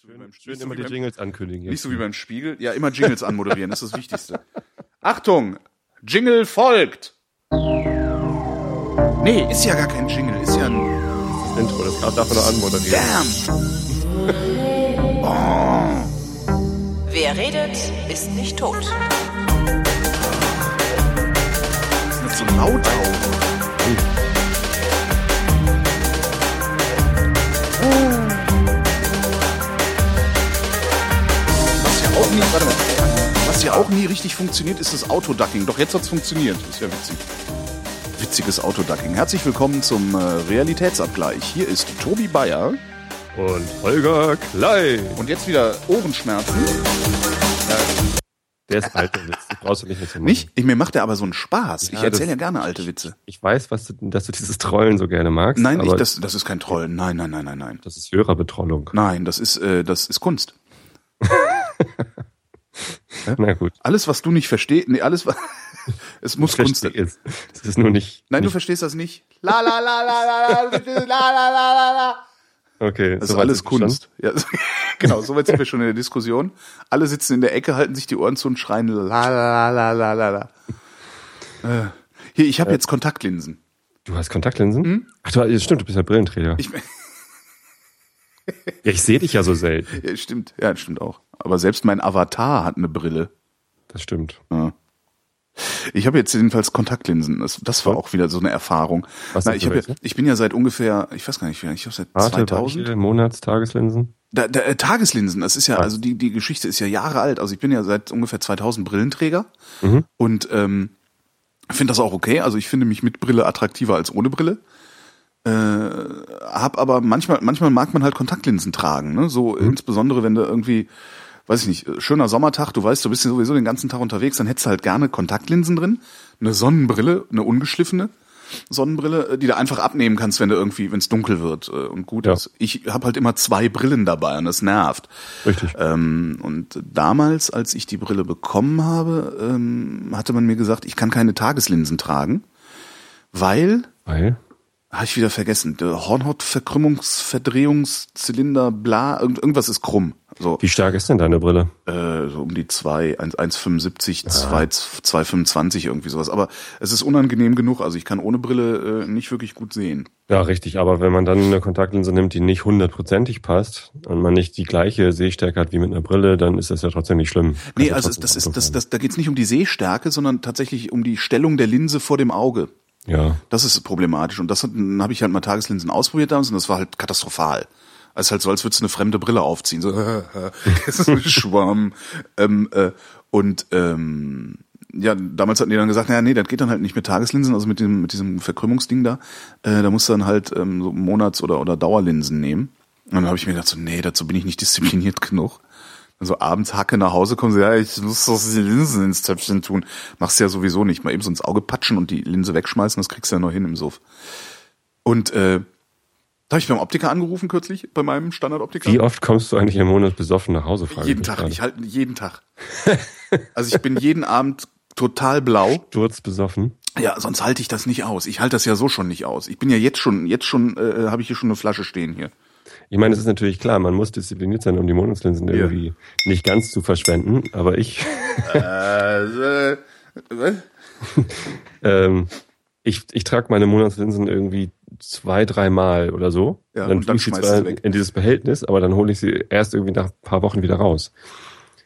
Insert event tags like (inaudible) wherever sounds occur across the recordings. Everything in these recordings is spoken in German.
so wie beim, Schön nicht so immer wie die beim, Jingles ankündigen. Nicht so wie beim Spiegel. Ja, immer Jingles anmoderieren, das ist das Wichtigste. (laughs) Achtung! Jingle folgt! Nee, ist ja gar kein Jingle, ist ja ein das Intro, das darf man noch anmoderieren. Damn! (laughs) Wer redet, ist nicht tot. Ist das so laut auch? Auch nie, warte mal, was ja auch nie richtig funktioniert, ist das Autoducking. Doch jetzt hat's funktioniert. Ist ja witzig. Witziges Autoducking. Herzlich willkommen zum äh, Realitätsabgleich. Hier ist Tobi Bayer. Und Holger Klein. Und jetzt wieder Ohrenschmerzen. Der ist alt, der Witz. Den brauchst du nicht mehr zu machen. Nicht? Ich, mir macht der aber so einen Spaß. Ja, ich erzähle das- ja gerne alte Witze. Ich weiß, was du, dass du dieses Trollen so gerne magst. Nein, ich, das, das ist kein Trollen. Nein, nein, nein, nein, nein. das ist Hörerbetrollung. Nein, das ist, äh, das ist Kunst. (laughs) Na gut. Alles, was du nicht verstehst, nee, alles, was, es muss Kunst verstehe es. Es ist nur nicht. Nein, du nicht, verstehst das nicht. La la la la la la la la la. Okay, Das ist soweit alles. Kunst. Ja, genau, soweit sind wir schon in der Diskussion. Alle sitzen in der Ecke, halten sich die Ohren zu und schreien la la la la la la. Äh, hier, ich habe jetzt Kontaktlinsen. Du hast Kontaktlinsen? Ach du, stimmt, du bist ja Brillenträger. Hm? Ich, ja, ich sehe dich ja so selten. ja, stimmt, ja, stimmt auch. Aber selbst mein Avatar hat eine Brille. Das stimmt. Ja. Ich habe jetzt jedenfalls Kontaktlinsen. Das, das war auch wieder so eine Erfahrung. Was Na, ich, ja, ich bin ja seit ungefähr, ich weiß gar nicht, wie lange, ich glaube seit Warte, 2000. Weiche, Monats, Tageslinsen. Da, da, äh, Tageslinsen, das ist ja, Ah. also die, die Geschichte ist ja Jahre alt. Also ich bin ja seit ungefähr 2000 Brillenträger Mhm. und ähm, finde das auch okay. Also ich finde mich mit Brille attraktiver als ohne Brille. Äh, hab aber manchmal, manchmal mag man halt Kontaktlinsen tragen. Ne? So Mhm. insbesondere, wenn du irgendwie, weiß ich nicht, schöner Sommertag, du weißt, du bist ja sowieso den ganzen Tag unterwegs, dann hättest du halt gerne Kontaktlinsen drin, eine Sonnenbrille, eine ungeschliffene. Sonnenbrille, äh, die du einfach abnehmen kannst, wenn du irgendwie, wenn es dunkel wird äh, und gut Ja. ist. Ich habe halt immer zwei Brillen dabei und das nervt. Richtig. Ähm, und damals, als ich die Brille bekommen habe, ähm, hatte man mir gesagt, ich kann keine Tageslinsen tragen, weil, Weil? Habe ich wieder vergessen, der Hornhautverkrümmungsverdrehungszylinder, bla, irgend, irgendwas ist krumm. So, Wie stark ist denn deine Brille? äh, so um die 2, 1, 1,75, 2, 2,25 irgendwie sowas. Aber es ist unangenehm genug, also ich kann ohne Brille äh, nicht wirklich gut sehen. Ja, richtig. Aber wenn man dann eine Kontaktlinse nimmt, die nicht hundertprozentig passt und man nicht die gleiche Sehstärke hat wie mit einer Brille, dann ist das ja trotzdem nicht schlimm. Kannst Nee, also trotzdem das ist, das, das, da geht's nicht um die Sehstärke, sondern tatsächlich um die Stellung der Linse vor dem Auge. Ja. Das ist problematisch. Und das habe ich halt mal Tageslinsen ausprobiert damals und das war halt katastrophal. Es ist halt so, als würdest du eine fremde Brille aufziehen. So, (laughs) ist ein Schwamm. (laughs) ähm, äh, und ähm, ja, damals hatten die dann gesagt, naja, nee, das geht dann halt nicht mit Tageslinsen, also mit dem mit diesem Verkrümmungsding da. Äh, da musst du dann halt ähm, so Monats- oder oder Dauerlinsen nehmen. Und dann habe ich mir gedacht, so, nee, dazu bin ich nicht diszipliniert genug. Also abends Hacke nach Hause kommen sie, ja, ich muss doch die Linsen ins Töpfchen tun. Machst du ja sowieso nicht. Mal eben so ins Auge patschen und die Linse wegschmeißen, das kriegst du ja noch hin im Suff. Und äh, da habe ich beim Optiker angerufen kürzlich, bei meinem Standardoptiker. Wie oft kommst du eigentlich im Monat besoffen nach Hause? frage jeden Tag, gerade. ich halte jeden Tag. (laughs) also ich bin jeden Abend total blau. Sturzbesoffen. Ja, sonst halte ich das nicht aus. Ich halte das ja so schon nicht aus. Ich bin ja jetzt schon, jetzt schon, äh, habe ich hier schon eine Flasche stehen hier. Ich meine, es ist natürlich klar, man muss diszipliniert sein, um die Monatslinsen irgendwie nicht ganz zu verschwenden. Aber ich, Äh, äh, was? (laughs) ähm, ich, ich trage meine Monatslinsen irgendwie zwei, dreimal oder so. Ja, dann und dann ich sie zwar in dieses Behältnis, aber dann hole ich sie erst irgendwie nach ein paar Wochen wieder raus.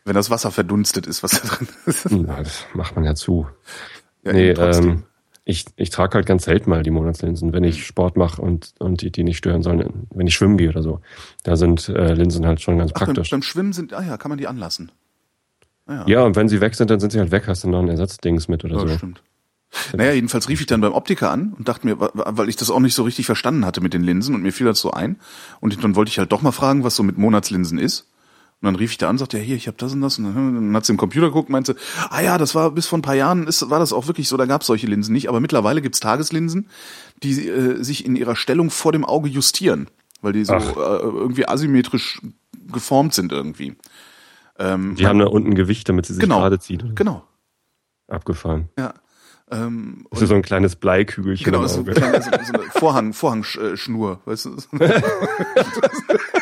Wenn das Wasser verdunstet ist, was da drin ist. Na, das macht man ja zu. Ja, nee, ähm, ich, ich trage halt ganz selten mal die Monatslinsen, wenn ich Sport mache und, und die, die nicht stören sollen, wenn ich schwimmen gehe oder so. Da sind äh, Linsen halt schon ganz Ach, beim, praktisch. beim Schwimmen sind, ah ja, kann man die anlassen. Ah, ja. ja, und wenn sie weg sind, dann sind sie halt weg, hast du noch ein Ersatzdings mit oder Ja, so. stimmt. Naja, jedenfalls rief ich dann beim Optiker an und dachte mir, weil ich das auch nicht so richtig verstanden hatte mit den Linsen und mir fiel das so ein. Und dann wollte ich halt doch mal fragen, was so mit Monatslinsen ist. Und dann rief ich da an, sagte, ja, hier, ich habe das und das. Und dann, dann hat sie im Computer geguckt, meinte, ah ja, das war bis vor ein paar Jahren, ist, war das auch wirklich so, da gab es solche Linsen nicht. Aber mittlerweile gibt's Tageslinsen, die äh, sich in ihrer Stellung vor dem Auge justieren, weil die so Ach. äh, irgendwie asymmetrisch geformt sind irgendwie. Ähm, Die haben da unten Gewicht, damit sie sich Genau. gerade zieht. oder? genau, Abgefahren. ja. Ähm, Das ist so ein kleines Bleikügelchen Genau, im so, ein Auge. so, so eine Vorhang, Vorhangschnur, weißt du? (laughs) (laughs)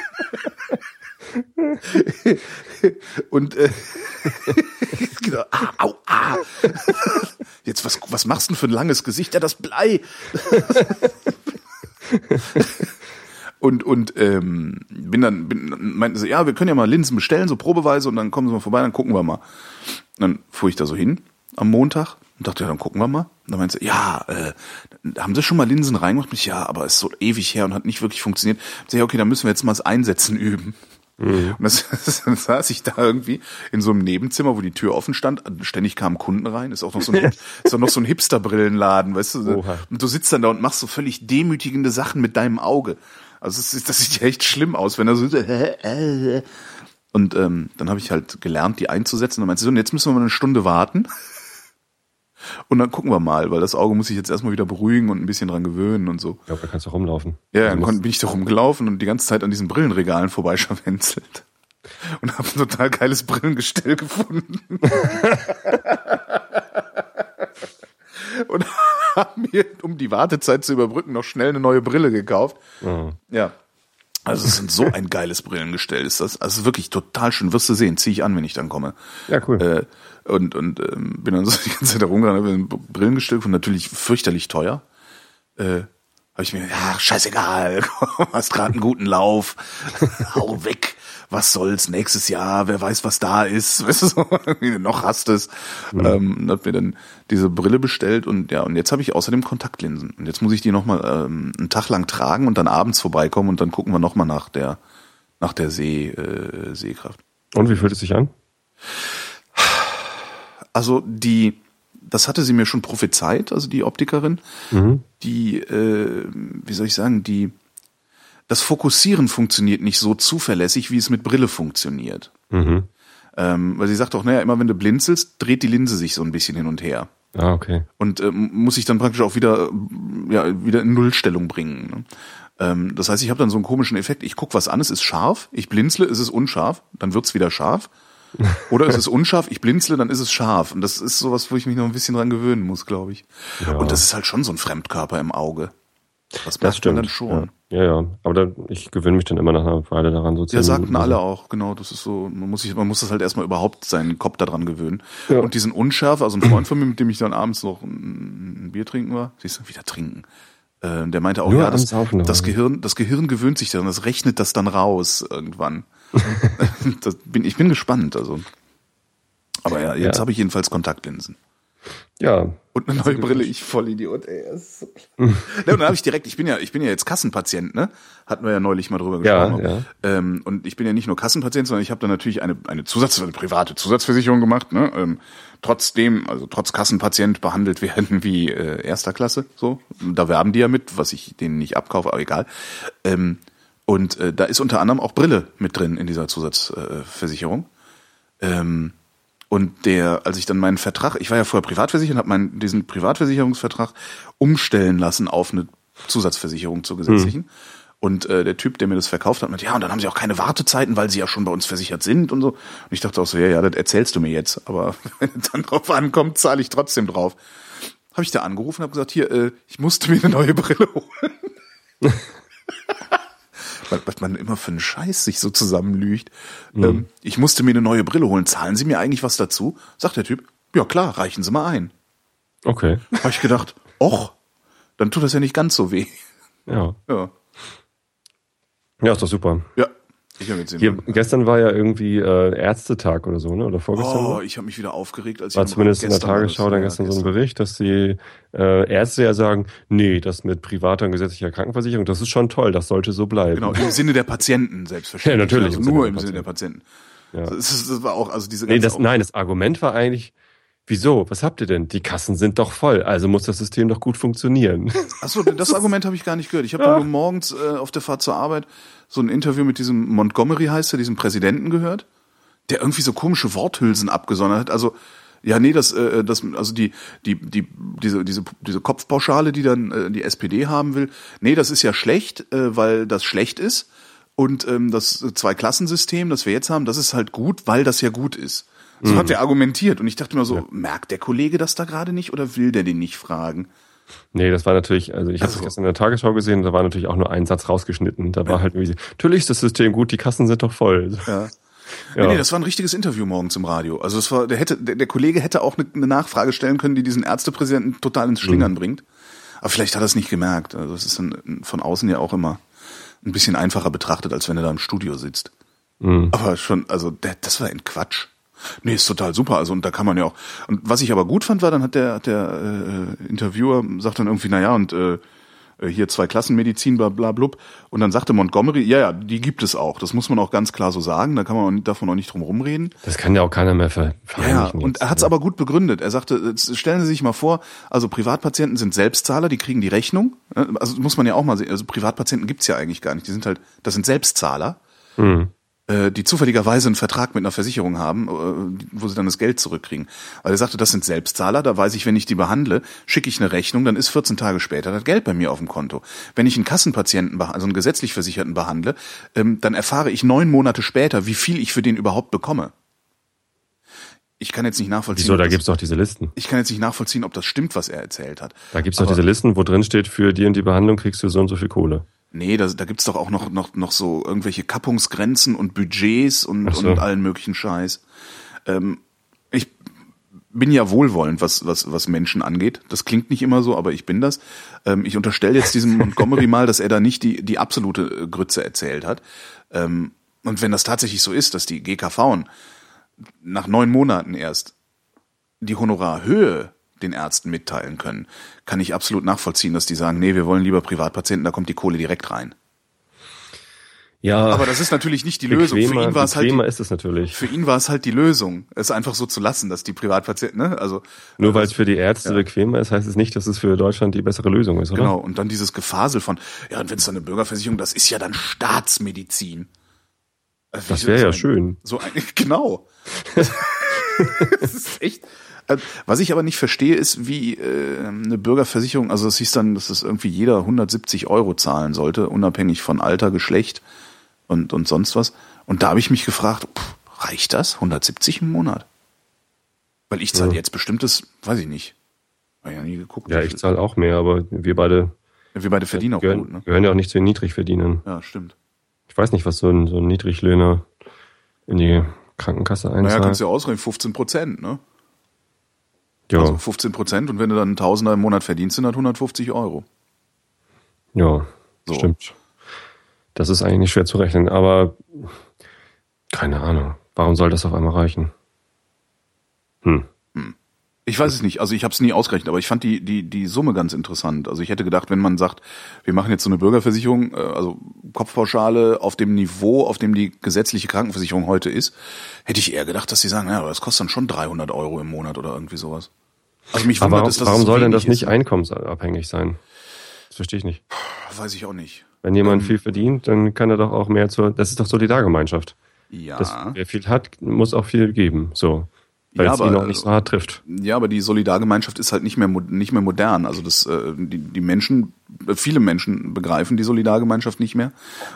und äh, (laughs) genau, ah, au, ah. Jetzt, was, was machst du denn für ein langes Gesicht? Ja, das Blei. und und ähm, bin dann bin, meinten sie, ja, wir können ja mal Linsen bestellen, so probeweise, und dann kommen sie mal vorbei, dann gucken wir mal. Und dann fuhr ich da so hin am Montag und dachte, ja, dann gucken wir mal. Und dann meinte sie, ja, äh, haben sie schon mal Linsen reingemacht? Ich, ja, aber ist so ewig her und hat nicht wirklich funktioniert. Ich, ja, okay, dann müssen wir jetzt mal das Einsetzen üben. Mhm. Und (laughs) das, dann saß ich da irgendwie in so einem Nebenzimmer, wo die Tür offen stand. Ständig kamen Kunden rein. Ist auch noch so ein, (laughs) ist auch noch so ein Hipster-Brillenladen, weißt du? Oha. Und du sitzt dann da und machst so völlig demütigende Sachen mit deinem Auge. Also das, das sieht ja echt schlimm aus, wenn er so (laughs) und ähm, dann habe ich halt gelernt, die einzusetzen. Und dann meinte sie, so, und jetzt müssen wir mal eine Stunde warten. Und dann gucken wir mal, weil das Auge muss sich jetzt erstmal wieder beruhigen und ein bisschen dran gewöhnen und so. Ja, da kannst du rumlaufen. Ja, dann also bin ich da rumgelaufen und die ganze Zeit an diesen Brillenregalen vorbeischarwenzelt. Und habe ein total geiles Brillengestell gefunden. (laughs) und (laughs) habe mir, um die Wartezeit zu überbrücken, noch schnell eine neue Brille gekauft. Mhm. Ja. Also es ist so ein geiles Brillengestell ist das. Also wirklich total schön. Wirst du sehen, ziehe ich an, wenn ich dann komme. Ja, cool. Äh, und und ähm, bin dann so (laughs) die ganze Zeit herumgegangen, habe ein Brillengestell und natürlich fürchterlich teuer. Äh, habe ich mir, ja, scheißegal, (laughs) hast gerade einen guten Lauf, hau weg, was soll's, nächstes Jahr, wer weiß, was da ist, (laughs) weißt du so, noch hast es. Mhm. Ähm, hab mir dann diese Brille bestellt und ja, und jetzt habe ich außerdem Kontaktlinsen. Und jetzt muss ich die nochmal ähm, einen Tag lang tragen und dann abends vorbeikommen und dann gucken wir nochmal nach der, nach der See, äh, Sehkraft. Und wie fühlt es sich an? Also die, das hatte sie mir schon prophezeit, also die Optikerin, mhm. die, äh, wie soll ich sagen, die, das Fokussieren funktioniert nicht so zuverlässig, wie es mit Brille funktioniert. Mhm. Ähm, weil sie sagt auch, naja, immer wenn du blinzelst, dreht die Linse sich so ein bisschen hin und her. Ah, okay. Und ähm, muss ich dann praktisch auch wieder, ja, wieder in Nullstellung bringen. Ne? Ähm, das heißt, ich habe dann so einen komischen Effekt. Ich guck was an, es ist scharf, ich blinzle, es ist unscharf, dann wird's wieder scharf. (laughs) Oder es ist unscharf, ich blinzle, dann ist es scharf. Und das ist sowas, wo ich mich noch ein bisschen dran gewöhnen muss, glaube ich. Ja. Und das ist halt schon so ein Fremdkörper im Auge. Das, das stimmt. dann schon. Ja, ja. ja. Aber da, ich gewöhne mich dann immer nach einer Weile daran. So ja, sagten alle auch, genau. Das ist so, man muss sich, man muss das halt erstmal überhaupt seinen Kopf daran gewöhnen. Ja. Und diesen Unschärfe, also ein Freund von mir, mit dem ich dann abends noch ein, ein Bier trinken war, siehst du, wieder trinken. Äh, der meinte auch, Nur ja, das, das Gehirn, das Gehirn gewöhnt sich daran, das rechnet das dann raus irgendwann. (laughs) das bin, ich bin gespannt, also. Aber ja, jetzt ja. habe ich jedenfalls Kontaktlinsen. Ja. Und eine neue Brille, ich voll Idiot, ey. So (laughs) ja, und dann habe ich direkt, ich bin ja, ich bin ja jetzt Kassenpatient, ne? Hatten wir ja neulich mal drüber gesprochen. Ja, ja. Ähm, und ich bin ja nicht nur Kassenpatient, sondern ich habe da natürlich eine, eine Zusatz, eine private Zusatzversicherung gemacht, ne? Ähm, trotzdem, also trotz Kassenpatient behandelt werden wie äh, erster Klasse, so. Da werben die ja mit, was ich denen nicht abkaufe, aber egal. Ähm, und äh, da ist unter anderem auch Brille mit drin in dieser Zusatzversicherung. Äh, ähm, und der, als ich dann meinen Vertrag, ich war ja vorher privatversichert, habe meinen diesen Privatversicherungsvertrag umstellen lassen auf eine Zusatzversicherung zur gesetzlichen. Mhm. Und äh, der Typ, der mir das verkauft hat, meinte, ja, und dann haben sie auch keine Wartezeiten, weil sie ja schon bei uns versichert sind und so. Und ich dachte auch so, ja, ja, das erzählst du mir jetzt. Aber (laughs) wenn es dann drauf ankommt, zahle ich trotzdem drauf. Habe ich da angerufen und habe gesagt, hier, äh, ich musste mir eine neue Brille holen. (laughs) was man immer für einen Scheiß sich so zusammenlügt. Mhm. Ähm, ich musste mir eine neue Brille holen. Zahlen Sie mir eigentlich was dazu? Sagt der Typ, ja klar, reichen Sie mal ein. Okay. Habe ich gedacht, och, dann tut das ja nicht ganz so weh. Ja. Ja. Ja, ist doch super. Ja, ich habe jetzt Hier, gestern war ja irgendwie äh, Ärztetag oder so, ne? Oder vorgestern? Oh, ich habe mich wieder aufgeregt, als war ich zumindest in der Tagesschau dann gestern, gestern so ein Bericht, dass die äh, Ärzte ja sagen, nee, das mit privater und gesetzlicher Krankenversicherung, das ist schon toll, das sollte so bleiben. Genau, im Sinne der Patienten selbstverständlich. Ja, natürlich. Also nur im Sinne der Patienten. Ja. Das, das war auch, also diese nee, das, nein, das Argument war eigentlich, Wieso? Was habt ihr denn? Die Kassen sind doch voll, also muss das System doch gut funktionieren. Achso, das Argument habe ich gar nicht gehört. Ich habe ja. nur morgens äh, auf der Fahrt zur Arbeit so ein Interview mit diesem Montgomery heißt er, diesem Präsidenten gehört, der irgendwie so komische Worthülsen abgesondert hat. Also ja, nee, das, äh, das, also die, die, die, diese, diese, diese Kopfpauschale, die dann äh, die SPD haben will, nee, das ist ja schlecht, äh, weil das schlecht ist. Und ähm, das Zwei-Klassensystem, das wir jetzt haben, das ist halt gut, weil das ja gut ist. So mhm. hat er argumentiert. Und ich dachte mir so, ja. merkt der Kollege das da gerade nicht oder will der den nicht fragen? Nee, das war natürlich, also ich habe das gestern in der Tagesschau gesehen, da war natürlich auch nur ein Satz rausgeschnitten. Da war halt irgendwie, natürlich ist das System gut, die Kassen sind doch voll. Ja. (laughs) Nee, nee, das war ein richtiges Interview morgens im Radio. Also es war, der hätte, der, der Kollege hätte auch eine, eine Nachfrage stellen können, die diesen Ärztepräsidenten total ins Schlingern bringt. Aber vielleicht hat er es nicht gemerkt. Also es ist dann von außen ja auch immer ein bisschen einfacher betrachtet, als wenn er da im Studio sitzt. Aber schon, also der, das war ein Quatsch. Nee, ist total super. Also und da kann man ja auch. Und was ich aber gut fand, war dann hat der der äh, Interviewer sagt dann irgendwie, na ja und äh, hier zwei Klassenmedizin, bla bla blub. Und dann sagte Montgomery, ja, ja, die gibt es auch. Das muss man auch ganz klar so sagen. Da kann man davon auch nicht drum rumreden. Das kann ja auch keiner mehr ver Ja, ja, und er hat es aber gut begründet. Er sagte, jetzt stellen Sie sich mal vor, also Privatpatienten sind Selbstzahler, die kriegen die Rechnung. Also muss man ja auch mal sehen, also Privatpatienten gibt's ja eigentlich gar nicht. Die sind halt, das sind Selbstzahler, äh, die zufälligerweise einen Vertrag mit einer Versicherung haben, äh, wo sie dann das Geld zurückkriegen. Also er sagte, das sind Selbstzahler, da weiß ich, wenn ich die behandle, schicke ich eine Rechnung, dann ist 14 Tage später das Geld bei mir auf dem Konto. Wenn ich einen Kassenpatienten, also einen gesetzlich Versicherten behandle, ähm, dann erfahre ich neun Monate später, wie viel ich für den überhaupt bekomme. Ich kann jetzt nicht nachvollziehen. Wieso, da gibt's doch diese Listen. ich kann jetzt nicht nachvollziehen, ob das stimmt, was er erzählt hat. Da gibt's doch diese Listen, wo drin steht, für die und die Behandlung kriegst du so und so viel Kohle. Nee, da, da gibt's doch auch noch, noch, noch so irgendwelche Kappungsgrenzen und Budgets und, so. und allen möglichen Scheiß. Ähm, ich bin ja wohlwollend, was, was, was Menschen angeht. Das klingt nicht immer so, aber ich bin das. Ähm, ich unterstelle jetzt diesem Montgomery mal, dass er da nicht die, die absolute äh, Grütze erzählt hat. Ähm, und wenn das tatsächlich so ist, dass die GKV nach neun Monaten erst die Honorarhöhe den Ärzten mitteilen können, kann ich absolut nachvollziehen, dass die sagen, nee, wir wollen lieber Privatpatienten, da kommt die Kohle direkt rein. Ja, Aber das ist natürlich nicht die Lösung. Für ihn war es halt die, ist es natürlich. für ihn war es halt die Lösung, es einfach so zu lassen, dass die Privatpatienten, ne, also Nur weil es für die Ärzte bequemer ist, heißt es nicht, dass es für Deutschland die bessere Lösung ist, oder? genau und dann dieses Gefasel von, ja und wenn es dann eine Bürgerversicherung, das ist ja dann Staatsmedizin. Also, Das wäre so ja ein- schön. So ein, (laughs) genau. (laughs) das ist echt. Äh, Was ich aber nicht verstehe, ist, wie äh, eine Bürgerversicherung, also es hieß dann, dass das irgendwie jeder 170 Euro zahlen sollte, unabhängig von Alter, Geschlecht und, und sonst was. Und da habe ich mich gefragt, pff, reicht das? 170 im Monat? Weil ich zahle Ja. jetzt bestimmtes, weiß ich nicht. Hab ja nie geguckt. Ja, ich zahle auch mehr, aber wir beide Wir beide verdienen auch gehören, gut, ne? gehören ja auch nicht zu den Niedrigverdienern. Ja, stimmt. Ich weiß nicht, was so ein, so ein Niedriglöhner in die Krankenkasse Naja, einzahlt. kannst du ja ausrechnen, 15 Prozent, ne? Ja, Also 15 Prozent und wenn du dann einen Tausender im Monat verdienst, sind das 150 Euro. ja, So. stimmt. Das ist eigentlich nicht schwer zu rechnen, aber keine Ahnung. Warum soll das auf einmal reichen? Hm. Ich weiß es nicht, also ich habe es nie ausgerechnet, aber ich fand die, die, die Summe ganz interessant. Also ich hätte gedacht, wenn man sagt, wir machen jetzt so eine Bürgerversicherung, äh, also Kopfpauschale auf dem Niveau, auf dem die gesetzliche Krankenversicherung heute ist, hätte ich eher gedacht, dass sie sagen, ja, aber das kostet dann schon 300 Euro im Monat oder irgendwie sowas. Also mich Aber wundert warum, es, dass warum soll denn das nicht einkommensabhängig sein? Das verstehe ich nicht. ist. Weiß ich auch nicht. Wenn jemand Ähm. viel verdient, dann kann er doch auch mehr zur. Das ist doch Solidargemeinschaft. Ja. Das, wer viel hat, muss auch viel geben. So. Weil Ja, es aber- ihn auch nicht so hart trifft. Ja, aber die Solidargemeinschaft ist halt nicht mehr nicht mehr modern. Also das äh, die, die Menschen, äh, viele Menschen begreifen die Solidargemeinschaft nicht mehr.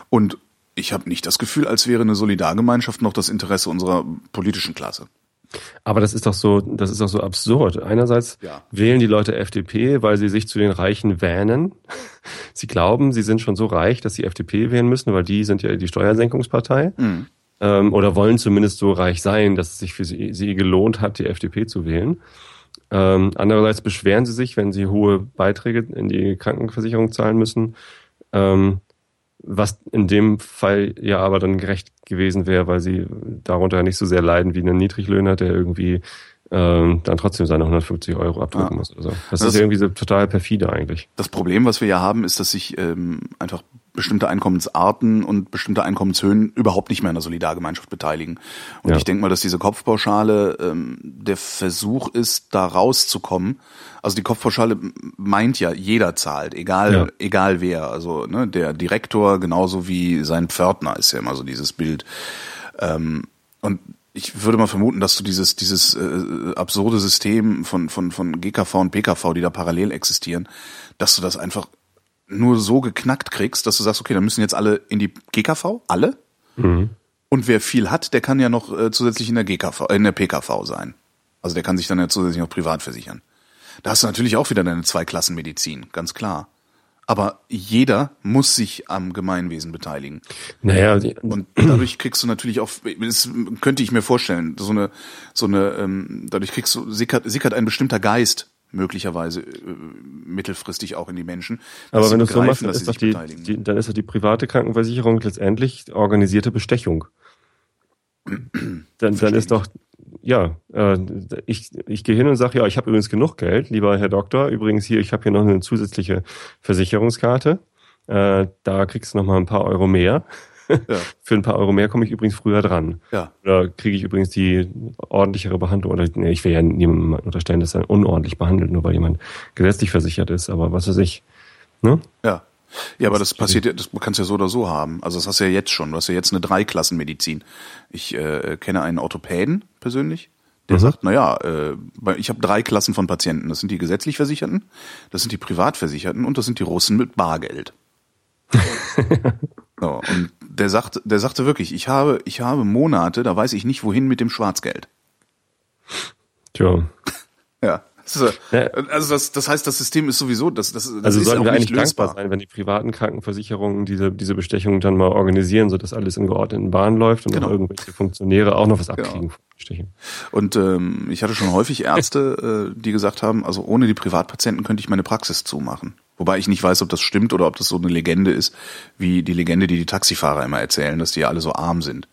Und ich habe nicht das Gefühl, als wäre eine Solidargemeinschaft noch das Interesse unserer politischen Klasse. Aber das ist doch so, das ist doch so absurd. Einerseits Ja. wählen die Leute FDP, weil sie sich zu den Reichen wähnen. (laughs) Sie glauben, sie sind schon so reich, dass sie FDP wählen müssen, weil die sind ja die Steuersenkungspartei. Mhm. Ähm, oder wollen zumindest so reich sein, dass es sich für sie, sie gelohnt hat, die FDP zu wählen. Ähm, andererseits beschweren sie sich, wenn sie hohe Beiträge in die Krankenversicherung zahlen müssen. Ähm, was in dem Fall ja aber dann gerecht gewesen wäre, weil sie darunter nicht so sehr leiden wie ein Niedriglöhner, der irgendwie ähm, dann trotzdem seine 150 Euro abdrücken Ja. muss oder so. Das, Das- ist irgendwie so total perfide eigentlich. Das Problem, was wir ja haben, ist, dass sich ähm, einfach bestimmte Einkommensarten und bestimmte Einkommenshöhen überhaupt nicht mehr an der Solidargemeinschaft beteiligen. Und Ja. ich denke mal, dass diese Kopfpauschale ähm, der Versuch ist, da rauszukommen. Also die Kopfpauschale meint ja, jeder zahlt, egal, Ja. egal wer. Also ne, der Direktor genauso wie sein Pförtner ist ja immer so dieses Bild. Ähm, und ich würde mal vermuten, dass du dieses dieses äh, absurde System von von von GKV und PKV, die da parallel existieren, dass du das einfach nur so geknackt kriegst, dass du sagst, okay, dann müssen jetzt alle in die GKV, alle. Und wer viel hat, der kann ja noch äh, zusätzlich in der GKV, äh, in der PKV sein. Also der kann sich dann ja zusätzlich noch privat versichern. Da hast du natürlich auch wieder deine Zweiklassenmedizin, ganz klar. Aber jeder muss sich am Gemeinwesen beteiligen. Naja, Und dadurch kriegst du natürlich auch, das könnte ich mir vorstellen, so eine, so eine, ähm, dadurch kriegst du, sickert, sickert ein bestimmter Geist möglicherweise äh, mittelfristig auch in die Menschen. aber wenn du es so machst, dann ist, doch die, die, dann ist doch die private Krankenversicherung letztendlich organisierte Bestechung. Dann, dann ist doch, ja, äh, ich, ich gehe hin und sage, ja, ich habe übrigens genug Geld, lieber Herr Doktor. Übrigens hier, ich habe hier noch eine zusätzliche Versicherungskarte. Äh, da kriegst du noch mal ein paar Euro mehr. Ja. (laughs) Für ein paar Euro mehr komme ich übrigens früher dran. Ja. Oder kriege ich übrigens die ordentlichere Behandlung? Oder nee, ich will ja niemandem unterstellen, dass er unordentlich behandelt, nur weil jemand gesetzlich versichert ist. Aber was weiß ich. Ne? Ja. Ja, aber das passiert ja, das kannst du ja so oder so haben. Also das hast du ja jetzt schon. Du hast ja jetzt eine Dreiklassenmedizin. Ich äh, kenne einen Orthopäden persönlich, der Mhm. sagt, na ja, äh, ich habe drei Klassen von Patienten. Das sind die gesetzlich Versicherten, das sind die Privatversicherten und das sind die Russen mit Bargeld. (laughs) so, und der sagt, der sagte wirklich, ich habe, ich habe Monate, da weiß ich nicht wohin mit dem Schwarzgeld. Tja. Ja. Äh, Also das, das heißt, das System ist sowieso, das, das, das Also ist sollten auch wir nicht eigentlich dankbar lösbar. sein, wenn die privaten Krankenversicherungen diese, diese Bestechung dann mal organisieren, sodass alles in geordneten Bahnen läuft und Genau. irgendwelche Funktionäre auch noch was Genau. abkriegen Bestechen. Und ähm, ich hatte schon häufig Ärzte, äh, die gesagt haben, also ohne die Privatpatienten könnte ich meine Praxis zumachen. Wobei ich nicht weiß, ob das stimmt oder ob das so eine Legende ist, wie die Legende, die die Taxifahrer immer erzählen, dass die ja alle so arm sind.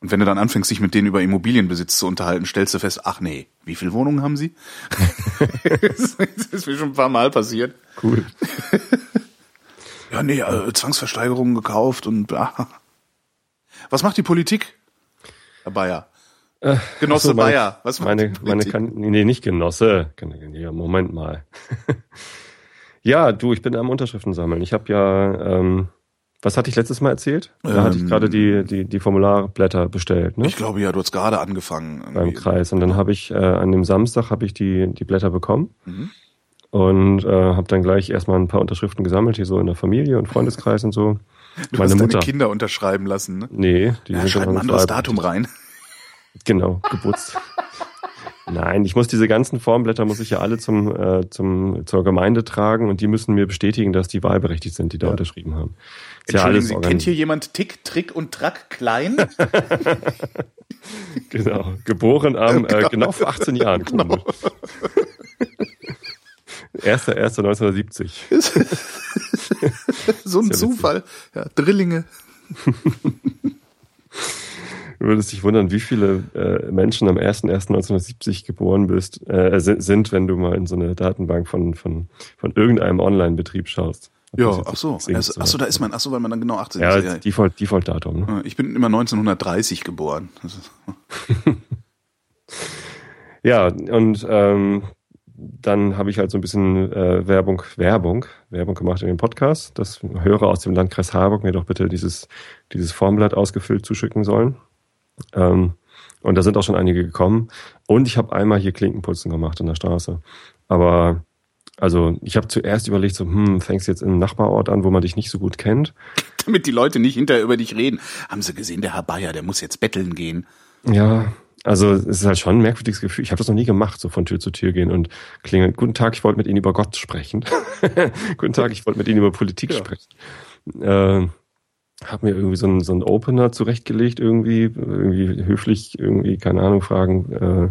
Und wenn du dann anfängst, dich mit denen über Immobilienbesitz zu unterhalten, stellst du fest, ach nee, wie viele Wohnungen haben sie? das ist mir schon ein paar Mal passiert. Cool. Ja, nee, äh, Zwangsversteigerungen gekauft und bla. Was macht die Politik? Herr Bayer. Genosse Ach so, meine- Bayer. Was macht Meine, die meine Politik? kan nee, nicht Genosse. Moment mal. Ja, du, ich bin am Unterschriften sammeln. Ich habe ja, ähm, was hatte ich letztes Mal erzählt? Da hatte ich Ähm, gerade die, die, die Formularblätter bestellt, ne? Ich glaube ja, du hast gerade angefangen. beim. Kreis. Und dann habe ich äh, an dem Samstag habe ich die, die Blätter bekommen Mhm. und äh, habe dann gleich erstmal ein paar Unterschriften gesammelt, hier so in der Familie und Freundeskreis und so. (laughs) Du Meine hast Mutter. deine Kinder unterschreiben lassen, ne? Nee, die Ja, schreib dann ein anderes Datum rein. Genau, Geburtstag. (laughs) Nein, ich muss diese ganzen Formblätter muss ich ja alle zum, äh, zum zur Gemeinde tragen und die müssen mir bestätigen, dass die wahlberechtigt sind, die da unterschrieben haben. Ist ja Entschuldigen alles Sie, kennt hier jemand Tick, Trick und Track klein? (laughs) Genau, geboren am äh, genau vor 18 Jahren. Genau. komisch. (laughs) 1.1.1970. so ein ja Zufall. Ja, Drillinge. (laughs) Du würdest dich wundern, wie viele äh, Menschen am 1.1.1970 geboren bist, äh, sind, wenn du mal in so eine Datenbank von, von, von irgendeinem Online-Betrieb schaust. Ja, ach so. Also, ach so, da ist man, ach so, weil man dann genau 18 Ja, ist. ja Default, Default-Datum. Ne? Ich bin immer 1930 geboren. (laughs) Ja, und ähm, dann habe ich halt so ein bisschen äh, Werbung, Werbung, Werbung gemacht in dem Podcast, dass Hörer aus dem Landkreis Harburg mir doch bitte dieses, dieses Formblatt ausgefüllt zuschicken sollen. Ähm, und da sind auch schon einige gekommen. Und ich habe einmal hier Klinkenputzen gemacht in der Straße. Aber also ich habe zuerst überlegt, so, hm, fängst jetzt in einem Nachbarort an, wo man dich nicht so gut kennt. (laughs) damit die Leute nicht hinterher über dich reden. Haben sie gesehen, der Herr Bayer, der muss jetzt betteln gehen. Ja, also es ist halt schon ein merkwürdiges Gefühl. Ich habe das noch nie gemacht, so von Tür zu Tür gehen und klingeln. Guten Tag, ich wollte mit Ihnen über Gott sprechen. (laughs) Guten Tag, ich wollte mit Ihnen über Politik Ja. sprechen. Äh, habe mir irgendwie so einen, so einen Opener zurechtgelegt, irgendwie, irgendwie höflich, irgendwie, keine Ahnung, fragen, äh,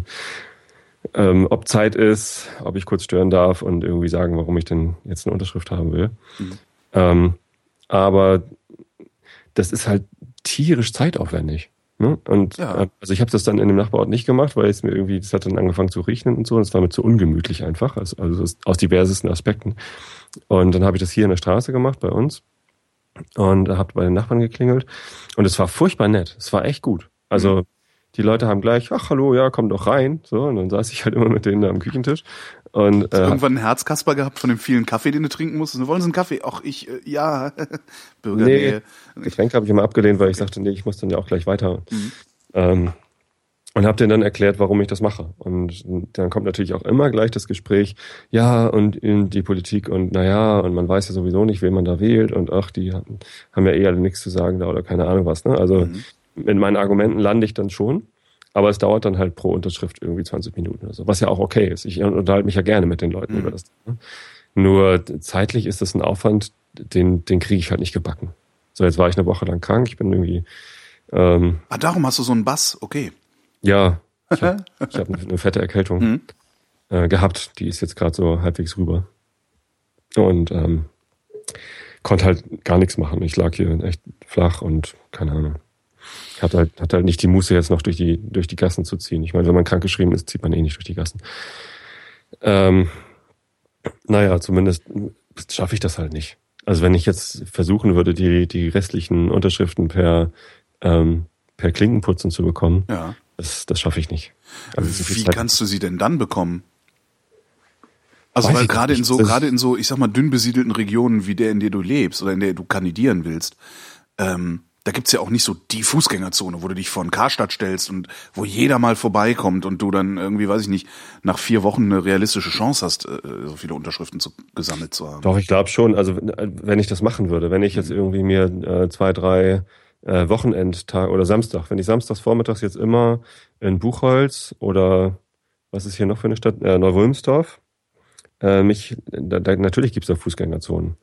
ähm, ob Zeit ist, ob ich kurz stören darf und irgendwie sagen, warum ich denn jetzt eine Unterschrift haben will. Mhm. Ähm, aber das ist halt tierisch zeitaufwendig. Ne? Und Ja. also ich habe das dann in dem Nachbarort nicht gemacht, weil es mir irgendwie, das hat dann angefangen zu riechen und so, und es war mir zu ungemütlich einfach, also, also aus- aus diversesten Aspekten. Und dann habe ich das hier in der Straße gemacht bei uns und habe bei den Nachbarn geklingelt und es war furchtbar nett. Es war echt gut. Also die Leute haben gleich, ach hallo, ja, komm doch rein. So, und dann saß ich halt immer mit denen da am Küchentisch. Und äh, Irgendwann ein Herzkasper gehabt von dem vielen Kaffee, den du trinken musstest. Wollen Sie einen Kaffee? Ach, ich, äh, ja. (laughs) Bürgernähe. Getränke habe ich immer abgelehnt, weil ich sagte, nee, ich muss dann ja auch gleich weiter. Mhm. Ähm, und habe denen dann erklärt, warum ich das mache. Und dann kommt natürlich auch immer gleich das Gespräch, ja, und in die Politik und naja, und man weiß ja sowieso nicht, wen man da wählt und ach, die haben ja eh alle nichts zu sagen da oder keine Ahnung was. Ne? Also Mhm. mit meinen Argumenten lande ich dann schon, aber es dauert dann halt pro Unterschrift irgendwie 20 Minuten oder so, was ja auch okay ist. Ich unterhalte mich ja gerne mit den Leuten Mhm. über das. Ne? Nur zeitlich ist das ein Aufwand, den, den kriege ich halt nicht gebacken. So, jetzt war ich eine Woche lang krank. Ich bin irgendwie. Ähm, Ah, darum hast du so einen Bass, okay. Ja, ich habe hab (laughs) eine, eine fette Erkältung Mhm. äh, gehabt. Die ist jetzt gerade so halbwegs rüber. Und ähm, konnte halt gar nichts machen. Ich lag hier echt flach und keine Ahnung. Ich hatte halt, hatte halt nicht die Muße, jetzt noch durch die, durch die Gassen zu ziehen. Ich meine, wenn man krankgeschrieben ist, zieht man eh nicht durch die Gassen. Ähm, naja, zumindest schaffe ich das halt nicht. Also wenn ich jetzt versuchen würde, die, die restlichen Unterschriften per, ähm, per Klinkenputzen zu bekommen, Ja. Das, das schaffe ich nicht. Also so Wie Zeit- kannst du sie denn dann bekommen? Also Weiß weil gerade in so gerade in so ich sag mal dünn besiedelten Regionen wie der in der du lebst oder in der du kandidieren willst, ähm, da gibt's ja auch nicht so die Fußgängerzone, wo du dich vor einen Karstadt stellst und wo jeder mal vorbeikommt und du dann irgendwie, weiß ich nicht, nach vier Wochen eine realistische Chance hast, äh, so viele Unterschriften zu, gesammelt zu haben. Doch, ich glaube schon. Also wenn wenn ich das machen würde, wenn ich jetzt irgendwie mir äh, zwei, drei äh, Wochenendtag oder Samstag, wenn ich samstags vormittags jetzt immer in Buchholz oder was ist hier noch für eine Stadt? Äh, Neu-Wulmsdorf. Äh, mich, da, da, natürlich gibt's da Fußgängerzonen.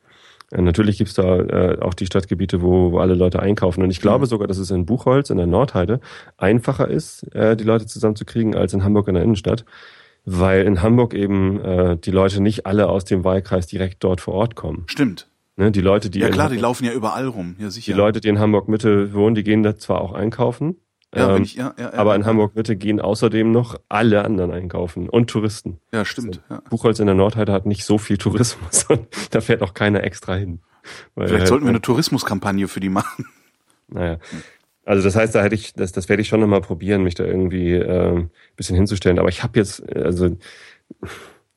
Äh, natürlich gibt's da äh, auch die Stadtgebiete, wo, wo alle Leute einkaufen. Und ich glaube sogar, dass es in Buchholz, in der Nordheide, einfacher ist, äh, die Leute zusammenzukriegen, als in Hamburg in der Innenstadt. Weil in Hamburg eben äh, die Leute nicht alle aus dem Wahlkreis direkt dort vor Ort kommen. Stimmt. Ne, die Leute, die Ja klar, die laufen ja überall rum. Ja, sicher. die Leute, die in Hamburg Mitte wohnen, die gehen da zwar auch einkaufen, ja, ähm, ich, ja, ja, aber in. Hamburg Mitte gehen außerdem noch alle anderen einkaufen und Touristen. Ja, stimmt. Ja. Buchholz in der Nordheide hat nicht so viel Tourismus (laughs) und da fährt auch keiner extra hin. Vielleicht äh, sollten wir eine Tourismuskampagne für die machen. Naja. Also das heißt, da hätte ich, das, das werde ich schon nochmal probieren, mich da irgendwie äh, ein bisschen hinzustellen. Aber ich habe jetzt, also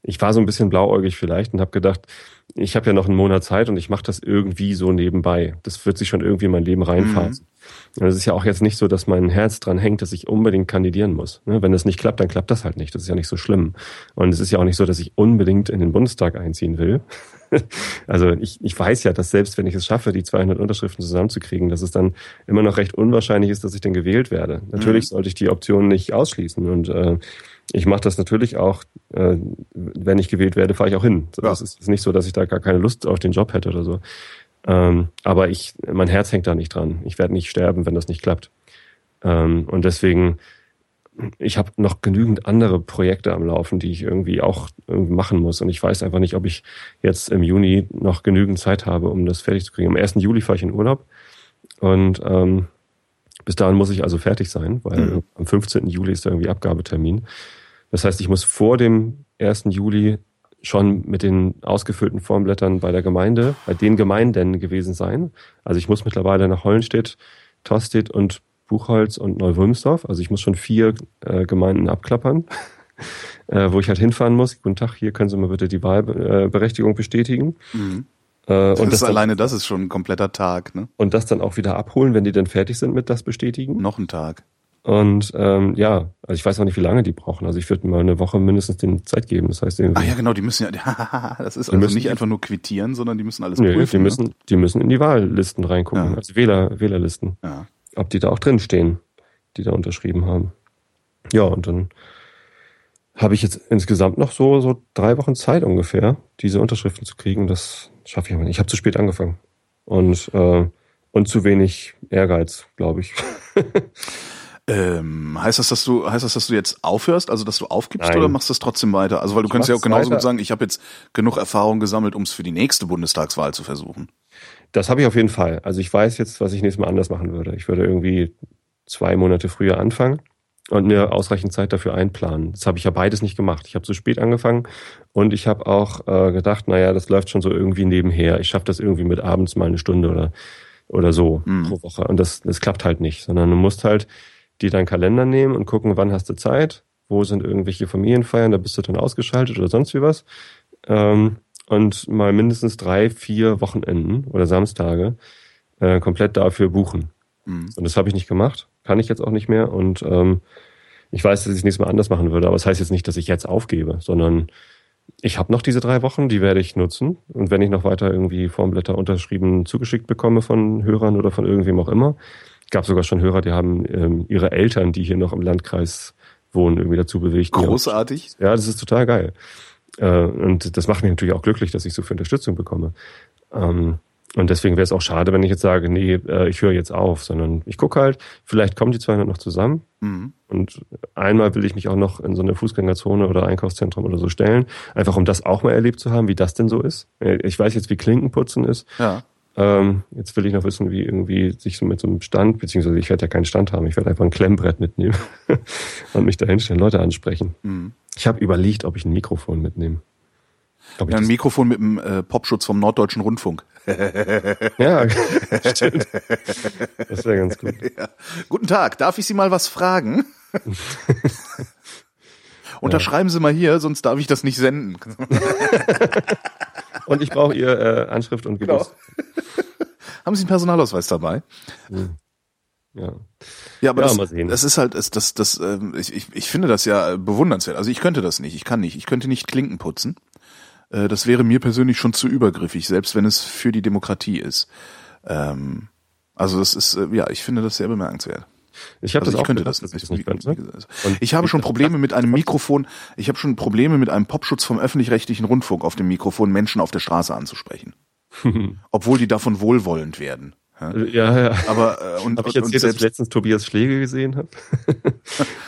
ich war so ein bisschen blauäugig vielleicht und habe gedacht, ich habe ja noch einen Monat Zeit und ich mache das irgendwie so nebenbei. Das wird sich schon irgendwie in mein Leben reinphasen. Und es ist ja auch jetzt nicht so, dass mein Herz dran hängt, dass ich unbedingt kandidieren muss. Ne? Wenn das nicht klappt, dann klappt das halt nicht. Das ist ja nicht so schlimm. Und es ist ja auch nicht so, dass ich unbedingt in den Bundestag einziehen will. (laughs) Also ich, ich weiß ja, dass selbst wenn ich es schaffe, die 200 Unterschriften zusammenzukriegen, dass es dann immer noch recht unwahrscheinlich ist, dass ich dann gewählt werde. Natürlich sollte ich die Option nicht ausschließen und äh, ich mache das natürlich auch, äh, wenn ich gewählt werde, fahre ich auch hin. So, Ja. Das ist nicht so, dass ich da gar keine Lust auf den Job hätte oder so. Ähm, aber ich, mein Herz hängt da nicht dran. Ich werde nicht sterben, wenn das nicht klappt. Ähm, und deswegen, ich habe noch genügend andere Projekte am Laufen, die ich irgendwie auch irgendwie machen muss. Und ich weiß einfach nicht, ob ich jetzt im Juni noch genügend Zeit habe, um das fertig zu kriegen. Am 1. Juli fahre ich in Urlaub. Und ähm, bis dahin muss ich also fertig sein, weil Mhm. am 15. Juli ist da irgendwie Abgabetermin. Das heißt, ich muss vor dem 1. Juli schon mit den ausgefüllten Formblättern bei der Gemeinde, bei den Gemeinden gewesen sein. Also ich muss mittlerweile nach Hollenstedt, Tostedt und Buchholz und Neuwulmsdorf. Also ich muss schon vier äh, Gemeinden abklappern, (laughs) äh, wo ich halt hinfahren muss. Guten Tag, hier können Sie mal bitte die Wahlberechtigung bestätigen. Mhm. Äh, Das und, das dann, alleine das ist schon ein kompletter Tag, ne? und das dann auch wieder abholen, wenn die dann fertig sind mit das Bestätigen. Noch ein Tag. Und ähm, ja, also ich weiß auch nicht, wie lange die brauchen. Also ich würde mal eine Woche mindestens den Zeit geben. Das heißt, irgendwie, Ach ja, genau, die müssen ja, (laughs) das ist also nicht einfach nur quittieren, sondern die müssen alles nö, prüfen. die müssen, die müssen in die Wahllisten reingucken, Ja. also Wähler, Wählerlisten, Ne? Ja. ob die da auch drin stehen, die da unterschrieben haben. Ja, und dann habe ich jetzt insgesamt noch so so drei Wochen Zeit ungefähr, diese Unterschriften zu kriegen. Das schaffe ich aber nicht. Ich habe zu spät angefangen und äh, und zu wenig Ehrgeiz, glaube ich. (laughs) Ähm, heißt das, dass du, heißt das, dass du jetzt aufhörst, also dass du aufgibst Nein. oder machst du das trotzdem weiter? Also weil du Ich könntest ja auch genauso weiter. gut sagen, ich habe jetzt genug Erfahrung gesammelt, um es für die nächste Bundestagswahl zu versuchen. Das habe ich auf jeden Fall. Also ich weiß jetzt, was ich nächstes Mal anders machen würde. Ich würde irgendwie zwei Monate früher anfangen und mir ausreichend Zeit dafür einplanen. Das habe ich ja beides nicht gemacht. Ich habe zu spät angefangen und ich habe auch äh, gedacht, naja, das läuft schon so irgendwie nebenher. Ich schaffe das irgendwie mit abends mal eine Stunde oder oder so Mhm. pro Woche. Und das, das klappt halt nicht, sondern du musst halt dir deinen Kalender nehmen und gucken, wann hast du Zeit, wo sind irgendwelche Familienfeiern, da bist du dann ausgeschaltet oder sonst wie was. Ähm, und mal mindestens drei, vier Wochenenden oder Samstage äh, komplett dafür buchen. Mhm. Und das habe ich nicht gemacht, kann ich jetzt auch nicht mehr. Und ähm, ich weiß, dass ich es nächstes Mal anders machen würde, aber es das heißt jetzt nicht, dass ich jetzt aufgebe, sondern ich habe noch diese drei Wochen, die werde ich nutzen. Und wenn ich noch weiter irgendwie Formblätter unterschrieben zugeschickt bekomme von Hörern oder von irgendwem auch immer, gab sogar schon Hörer, die haben ähm, ihre Eltern, die hier noch im Landkreis wohnen, irgendwie dazu bewegt. Großartig. ja, das ist total geil. Äh, und das macht mich natürlich auch glücklich, dass ich so viel Unterstützung bekomme. Ähm, und deswegen wäre es auch schade, wenn ich jetzt sage, nee, äh, ich höre jetzt auf, sondern ich gucke halt, vielleicht kommen die 200 noch zusammen. Mhm. Und einmal will ich mich auch noch in so eine Fußgängerzone oder Einkaufszentrum oder so stellen, einfach um das auch mal erlebt zu haben, wie das denn so ist. Äh, ich weiß jetzt, wie Klinkenputzen ist. Ja. Ähm, jetzt will ich noch wissen, wie irgendwie sich so mit so einem Stand, beziehungsweise ich werde ja keinen Stand haben, ich werde einfach ein Klemmbrett mitnehmen (laughs) und mich da hinstellen, Leute ansprechen. Mhm. Ich habe überlegt, ob ich ein Mikrofon mitnehme. Ja, ein Mikrofon mit dem äh, Popschutz vom Norddeutschen Rundfunk. (laughs) ja, (laughs) stimmt. Das wäre ganz gut. Ja. Guten Tag, darf ich Sie mal was fragen? Unterschreiben Sie mal hier, sonst darf ich das nicht senden. Und ich brauche Ihr äh, Anschrift und Geburtstag. Genau. (laughs) Haben Sie einen Personalausweis dabei? Hm. Ja. Ja, aber ja, das, das ist halt, das, das, das, ähm, ich, ich, ich finde das ja bewundernswert. Also ich könnte das nicht, ich kann nicht, ich könnte nicht Klinken putzen. Äh, das wäre mir persönlich schon zu übergriffig, selbst wenn es für die Demokratie ist. Ähm, also das ist, äh, ja, ich finde das sehr bemerkenswert. Ich, hab also das ich könnte gedacht, das, das nicht. Könnte. Ich habe schon Probleme mit einem Mikrofon, ich habe schon Probleme mit einem Popschutz vom öffentlich-rechtlichen Rundfunk auf dem Mikrofon, Menschen auf der Straße anzusprechen. (laughs) Obwohl die davon wohlwollend werden. Ja, ja. Aber äh, und, hab ich erzählt, dass ich letztens Tobias Schläge gesehen habe? (laughs)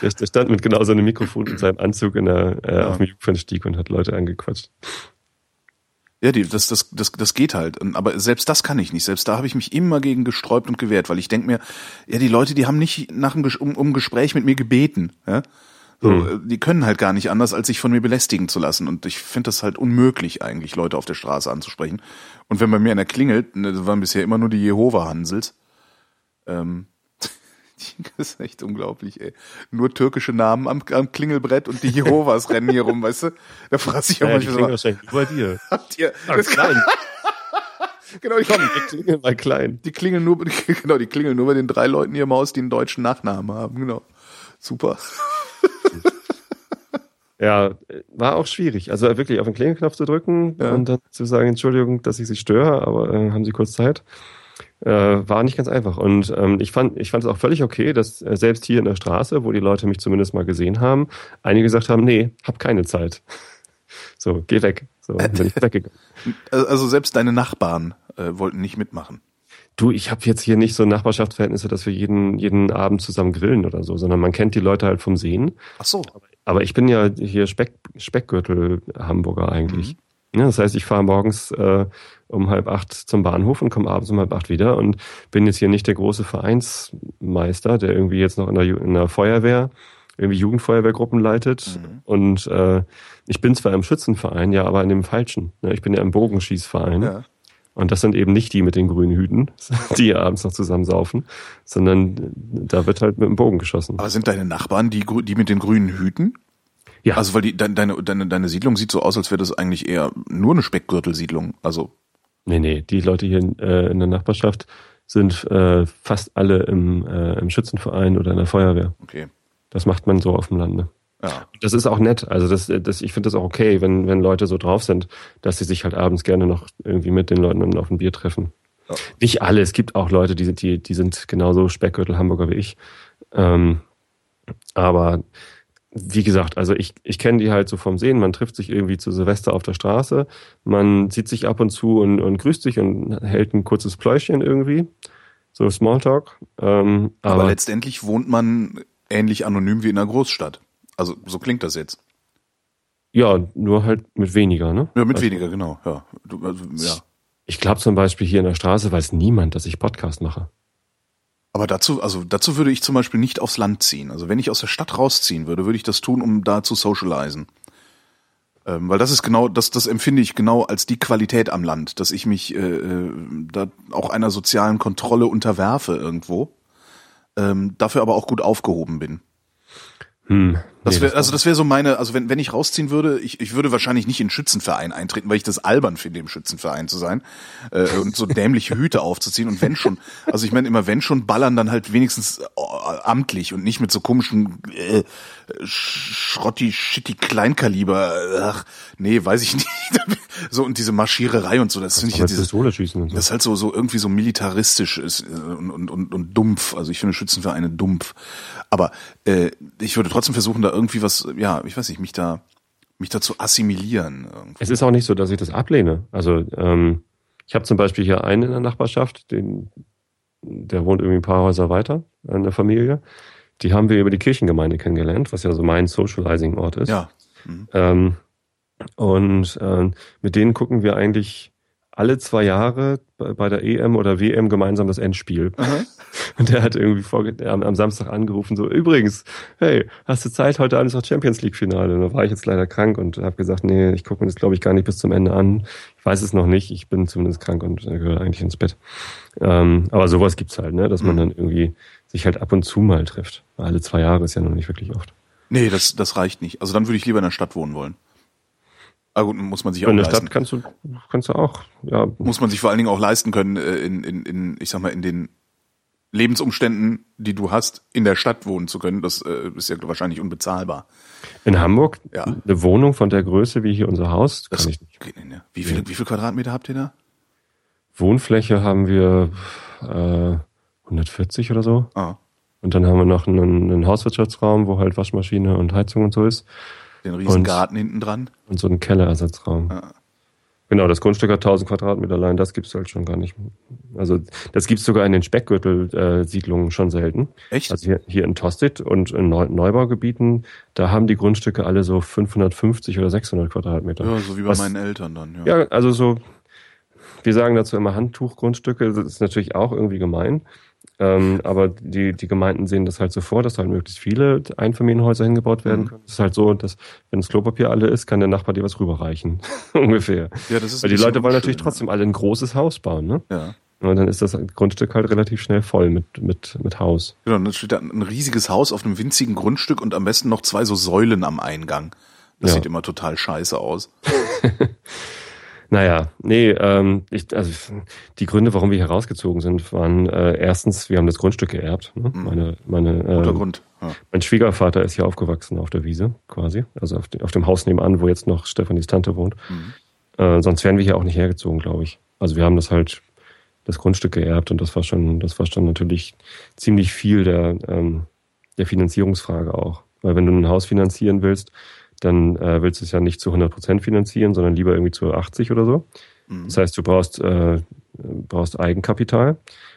der, der, stand mit genau so einem Mikrofon in seinem Anzug in der, äh, ja. auf dem Jungfernstieg und hat Leute angequatscht. Ja, die, das, das, das, das geht halt. Aber selbst das kann ich nicht. Selbst da habe ich mich immer gegen gesträubt und gewehrt, weil ich denke mir, ja, die Leute, die haben nicht nach einem um, um Gespräch mit mir gebeten. Ja? So, mhm. Die können halt gar nicht anders, als sich von mir belästigen zu lassen. Und ich finde das halt unmöglich, eigentlich Leute auf der Straße anzusprechen. Und wenn bei mir einer klingelt, ne, das waren bisher immer nur die Jehova-Hansels, ähm, (laughs) Das ist echt unglaublich, ey. Nur türkische Namen am, am Klingelbrett und die Jehovas rennen hier rum, weißt du? Da frage ich auch ja, manchmal. Wahrscheinlich über dir. (laughs) Habt ihr, Ach, das klein. (laughs) genau, die, Komm, die klingeln mal klein. Die klingeln nur, genau, die klingeln nur bei den drei Leuten hier im Haus, die einen deutschen Nachnamen haben, genau. Super. Ja, war auch schwierig. Also wirklich auf den Klingelknopf zu drücken ja. und dann zu sagen, Entschuldigung, dass ich Sie störe, aber äh, haben Sie kurz Zeit? Äh, war nicht ganz einfach. Und ähm, ich fand ich fand es auch völlig okay, dass äh, selbst hier in der Straße, wo die Leute mich zumindest mal gesehen haben, einige gesagt haben, nee, hab keine Zeit. (laughs) So, geh weg. So, bin ich (laughs) weggegangen. Also selbst deine Nachbarn äh, wollten nicht mitmachen. Du, ich habe jetzt hier nicht so Nachbarschaftsverhältnisse, dass wir jeden, jeden Abend zusammen grillen oder so, sondern man kennt die Leute halt vom Sehen. Ach so. Aber ich bin ja hier Speck, Speckgürtel Hamburger eigentlich. Mhm. Ja, das heißt, ich fahre morgens äh, um halb acht zum Bahnhof und komme abends um halb acht wieder und bin jetzt hier nicht der große Vereinsmeister, der irgendwie jetzt noch in der, in der Feuerwehr irgendwie Jugendfeuerwehrgruppen leitet. Mhm. Und äh, ich bin zwar im Schützenverein, ja, aber in dem falschen. Ne? Ich bin ja im Bogenschießverein. Ja. Und das sind eben nicht die mit den grünen Hüten, (laughs) die abends noch zusammen saufen, sondern da wird halt mit dem Bogen geschossen. Aber sind deine Nachbarn die, die mit den grünen Hüten? Ja. Also weil die, deine, deine, deine Siedlung sieht so aus, als wäre das eigentlich eher nur eine Speckgürtelsiedlung. Also Nee, nee, die Leute hier äh, in der Nachbarschaft sind äh, fast alle im, äh, im Schützenverein oder in der Feuerwehr. Okay. Das macht man so auf dem Lande. Ja. Das ist auch nett. Also das, das, ich finde das auch okay, wenn, wenn Leute so drauf sind, dass sie sich halt abends gerne noch irgendwie mit den Leuten auf ein Bier treffen. Ja. Nicht alle, es gibt auch Leute, die sind, die, die sind genauso Speckgürtel Hamburger wie ich. Ähm, aber wie gesagt, also ich, ich kenne die halt so vom Sehen. Man trifft sich irgendwie zu Silvester auf der Straße, man sieht sich ab und zu und, und grüßt sich und hält ein kurzes Pläuschen irgendwie. So Smalltalk. Ähm, aber, aber letztendlich wohnt man ähnlich anonym wie in einer Großstadt. Also so klingt das jetzt. Ja, nur halt mit weniger, ne? Ja, mit also, weniger, genau. Ja, du, also, ja. Ich glaube zum Beispiel hier in der Straße weiß niemand, dass ich Podcast mache. Aber dazu, also dazu würde ich zum Beispiel nicht aufs Land ziehen. Also wenn ich aus der Stadt rausziehen würde, würde ich das tun, um da zu socialisen. Ähm, weil das ist genau, das, das empfinde ich genau als die Qualität am Land, dass ich mich äh, äh da auch einer sozialen Kontrolle unterwerfe irgendwo, ähm, dafür aber auch gut aufgehoben bin. Hm, das wär, also das wäre so meine, also wenn, wenn ich rausziehen würde, ich, ich würde wahrscheinlich nicht in Schützenverein eintreten, weil ich das albern finde, im Schützenverein zu sein äh, und so dämliche Hüte aufzuziehen. Und wenn schon, also ich meine immer, wenn schon ballern, dann halt wenigstens äh, amtlich und nicht mit so komischen äh, schrotti, shitty Kleinkaliber. Ach, nee, weiß ich (laughs) nicht. so und diese Marschiererei und so, das finde ich ja dieses, so. das ist halt so, so irgendwie so militaristisch ist äh, und, und, und, und dumpf. Also ich finde Schützenvereine dumpf. Aber äh, ich würde trotzdem versuchen, da irgendwie was, ja, ich weiß nicht, mich da mich dazu assimilieren. Irgendwie. Es ist auch nicht so, dass ich das ablehne. Also ähm, ich habe zum Beispiel hier einen in der Nachbarschaft, den, der wohnt irgendwie ein paar Häuser weiter in der Familie. Die haben wir über die Kirchengemeinde kennengelernt, was ja so mein Socializing-Ort ist. Ja. Mhm. Ähm, und äh, mit denen gucken wir eigentlich alle zwei Jahre bei, der EM oder WM gemeinsam das Endspiel. Aha. (laughs) Und der hat irgendwie vor, am, am Samstag angerufen, so, übrigens, hey, hast du Zeit, heute Abend ist noch Champions League-Finale? Und da war ich jetzt leider krank und habe gesagt, nee, ich gucke mir das, glaube ich, gar nicht bis zum Ende an. Ich weiß es noch nicht, ich bin zumindest krank und äh, gehöre eigentlich ins Bett. Ähm, aber sowas gibt's halt, ne, dass man Mhm. dann irgendwie sich halt ab und zu mal trifft. Alle zwei Jahre ist ja noch nicht wirklich oft. Nee, das, das reicht nicht. Also dann würde ich lieber in der Stadt wohnen wollen. Aber gut, muss man sich auch In der leisten. Stadt kannst du, kannst du auch, ja, muss man sich vor allen Dingen auch leisten können, äh, in, in, in, ich sag mal, in den Lebensumständen, die du hast, in der Stadt wohnen zu können. Das äh, ist ja wahrscheinlich unbezahlbar. In Hamburg Ja. eine Wohnung von der Größe wie hier unser Haus Das kann ich nicht. geht nicht, ne? Wie viel, wie viel Quadratmeter habt ihr da? Wohnfläche haben wir äh, 140 oder so. Ah, Und dann haben wir noch einen, einen Hauswirtschaftsraum, wo halt Waschmaschine und Heizung und so ist. Den riesen Und- Garten hinten dran. Und so einen Kellerersatzraum. Ah. Genau, das Grundstück hat 1000 Quadratmeter allein, das gibt's halt schon gar nicht. Also das gibt's sogar in den Speckgürtel-Siedlungen schon selten. Echt? Also hier, hier in Tosted und in Neu Neubaugebieten, da haben die Grundstücke alle so 550 oder 600 Quadratmeter. ja, so wie bei Was- meinen Eltern dann. Ja. Ja, also so, wir sagen dazu immer Handtuchgrundstücke, das ist natürlich auch irgendwie gemein. Ähm, aber die, die Gemeinden sehen das halt so vor, dass halt möglichst viele Einfamilienhäuser hingebaut werden Mhm. können. Es ist halt so, dass wenn das Klopapier alle ist, kann der Nachbar dir was rüberreichen. (laughs) Ungefähr. ja, das ist Weil die Leute wollen natürlich unschön, trotzdem alle ein großes Haus bauen, ne? Ja. Und dann ist das Grundstück halt relativ schnell voll mit, mit, mit Haus. Genau, dann steht da ein riesiges Haus auf einem winzigen Grundstück und am besten noch zwei so Säulen am Eingang. Das Ja. sieht immer total scheiße aus. (laughs) Naja, nee, ähm, ich, also die Gründe, warum wir hier rausgezogen sind, waren äh, erstens, wir haben das Grundstück geerbt. Ne? Meine, meine, Guter äh, Grund. Ja. mein Schwiegervater ist hier aufgewachsen auf der Wiese, quasi. Also auf, de, auf dem Haus nebenan, wo jetzt noch Stefanis Tante wohnt. Mhm. Äh, sonst wären wir hier auch nicht hergezogen, glaube ich. Also wir haben das halt, das Grundstück geerbt und das war schon, das war schon natürlich ziemlich viel der, ähm, der Finanzierungsfrage auch. Weil wenn du ein Haus finanzieren willst, dann äh, willst du es ja nicht zu 100 Prozent finanzieren, sondern lieber irgendwie zu 80 oder so. Mhm. Das heißt, du brauchst, äh, brauchst Eigenkapital.